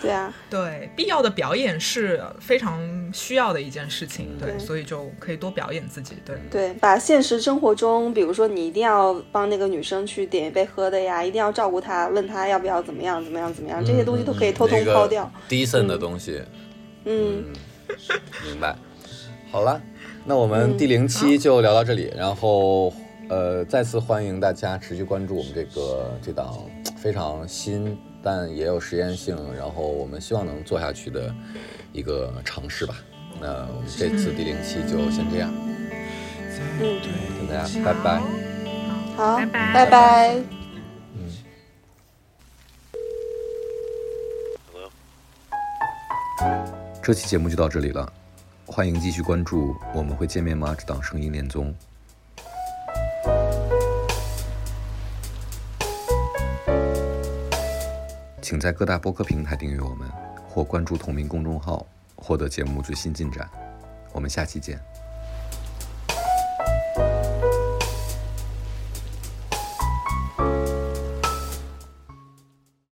Speaker 1: 对啊，
Speaker 2: 对，必要的表演是非常需要的一件事情。对，所以就可以多表演自己。对，
Speaker 1: 对，把现实生活中，比如说你一定要帮那个女生去点一杯喝的呀，一定要照顾她，问她要不要怎么样怎么样怎么样，这些东西都可以偷偷抛掉。
Speaker 3: 低渗的东西。
Speaker 1: 嗯，
Speaker 3: 明白。好了，那我们第零期就聊到这里，然后呃，再次欢迎大家持续关注我们这个这档非常新但也有实验性，然后我们希望能做下去的一个尝试吧。那我们这次第零期就先这样。
Speaker 1: 嗯，
Speaker 3: 跟大家拜拜。
Speaker 1: 好，
Speaker 2: 拜拜，
Speaker 1: 拜拜。
Speaker 3: 嗯。这期节目就到这里了，欢迎继续关注《我们会见面吗》这档声音恋综。请在各大播客平台订阅我们，或关注同名公众号，获得节目最新进展。我们下期见。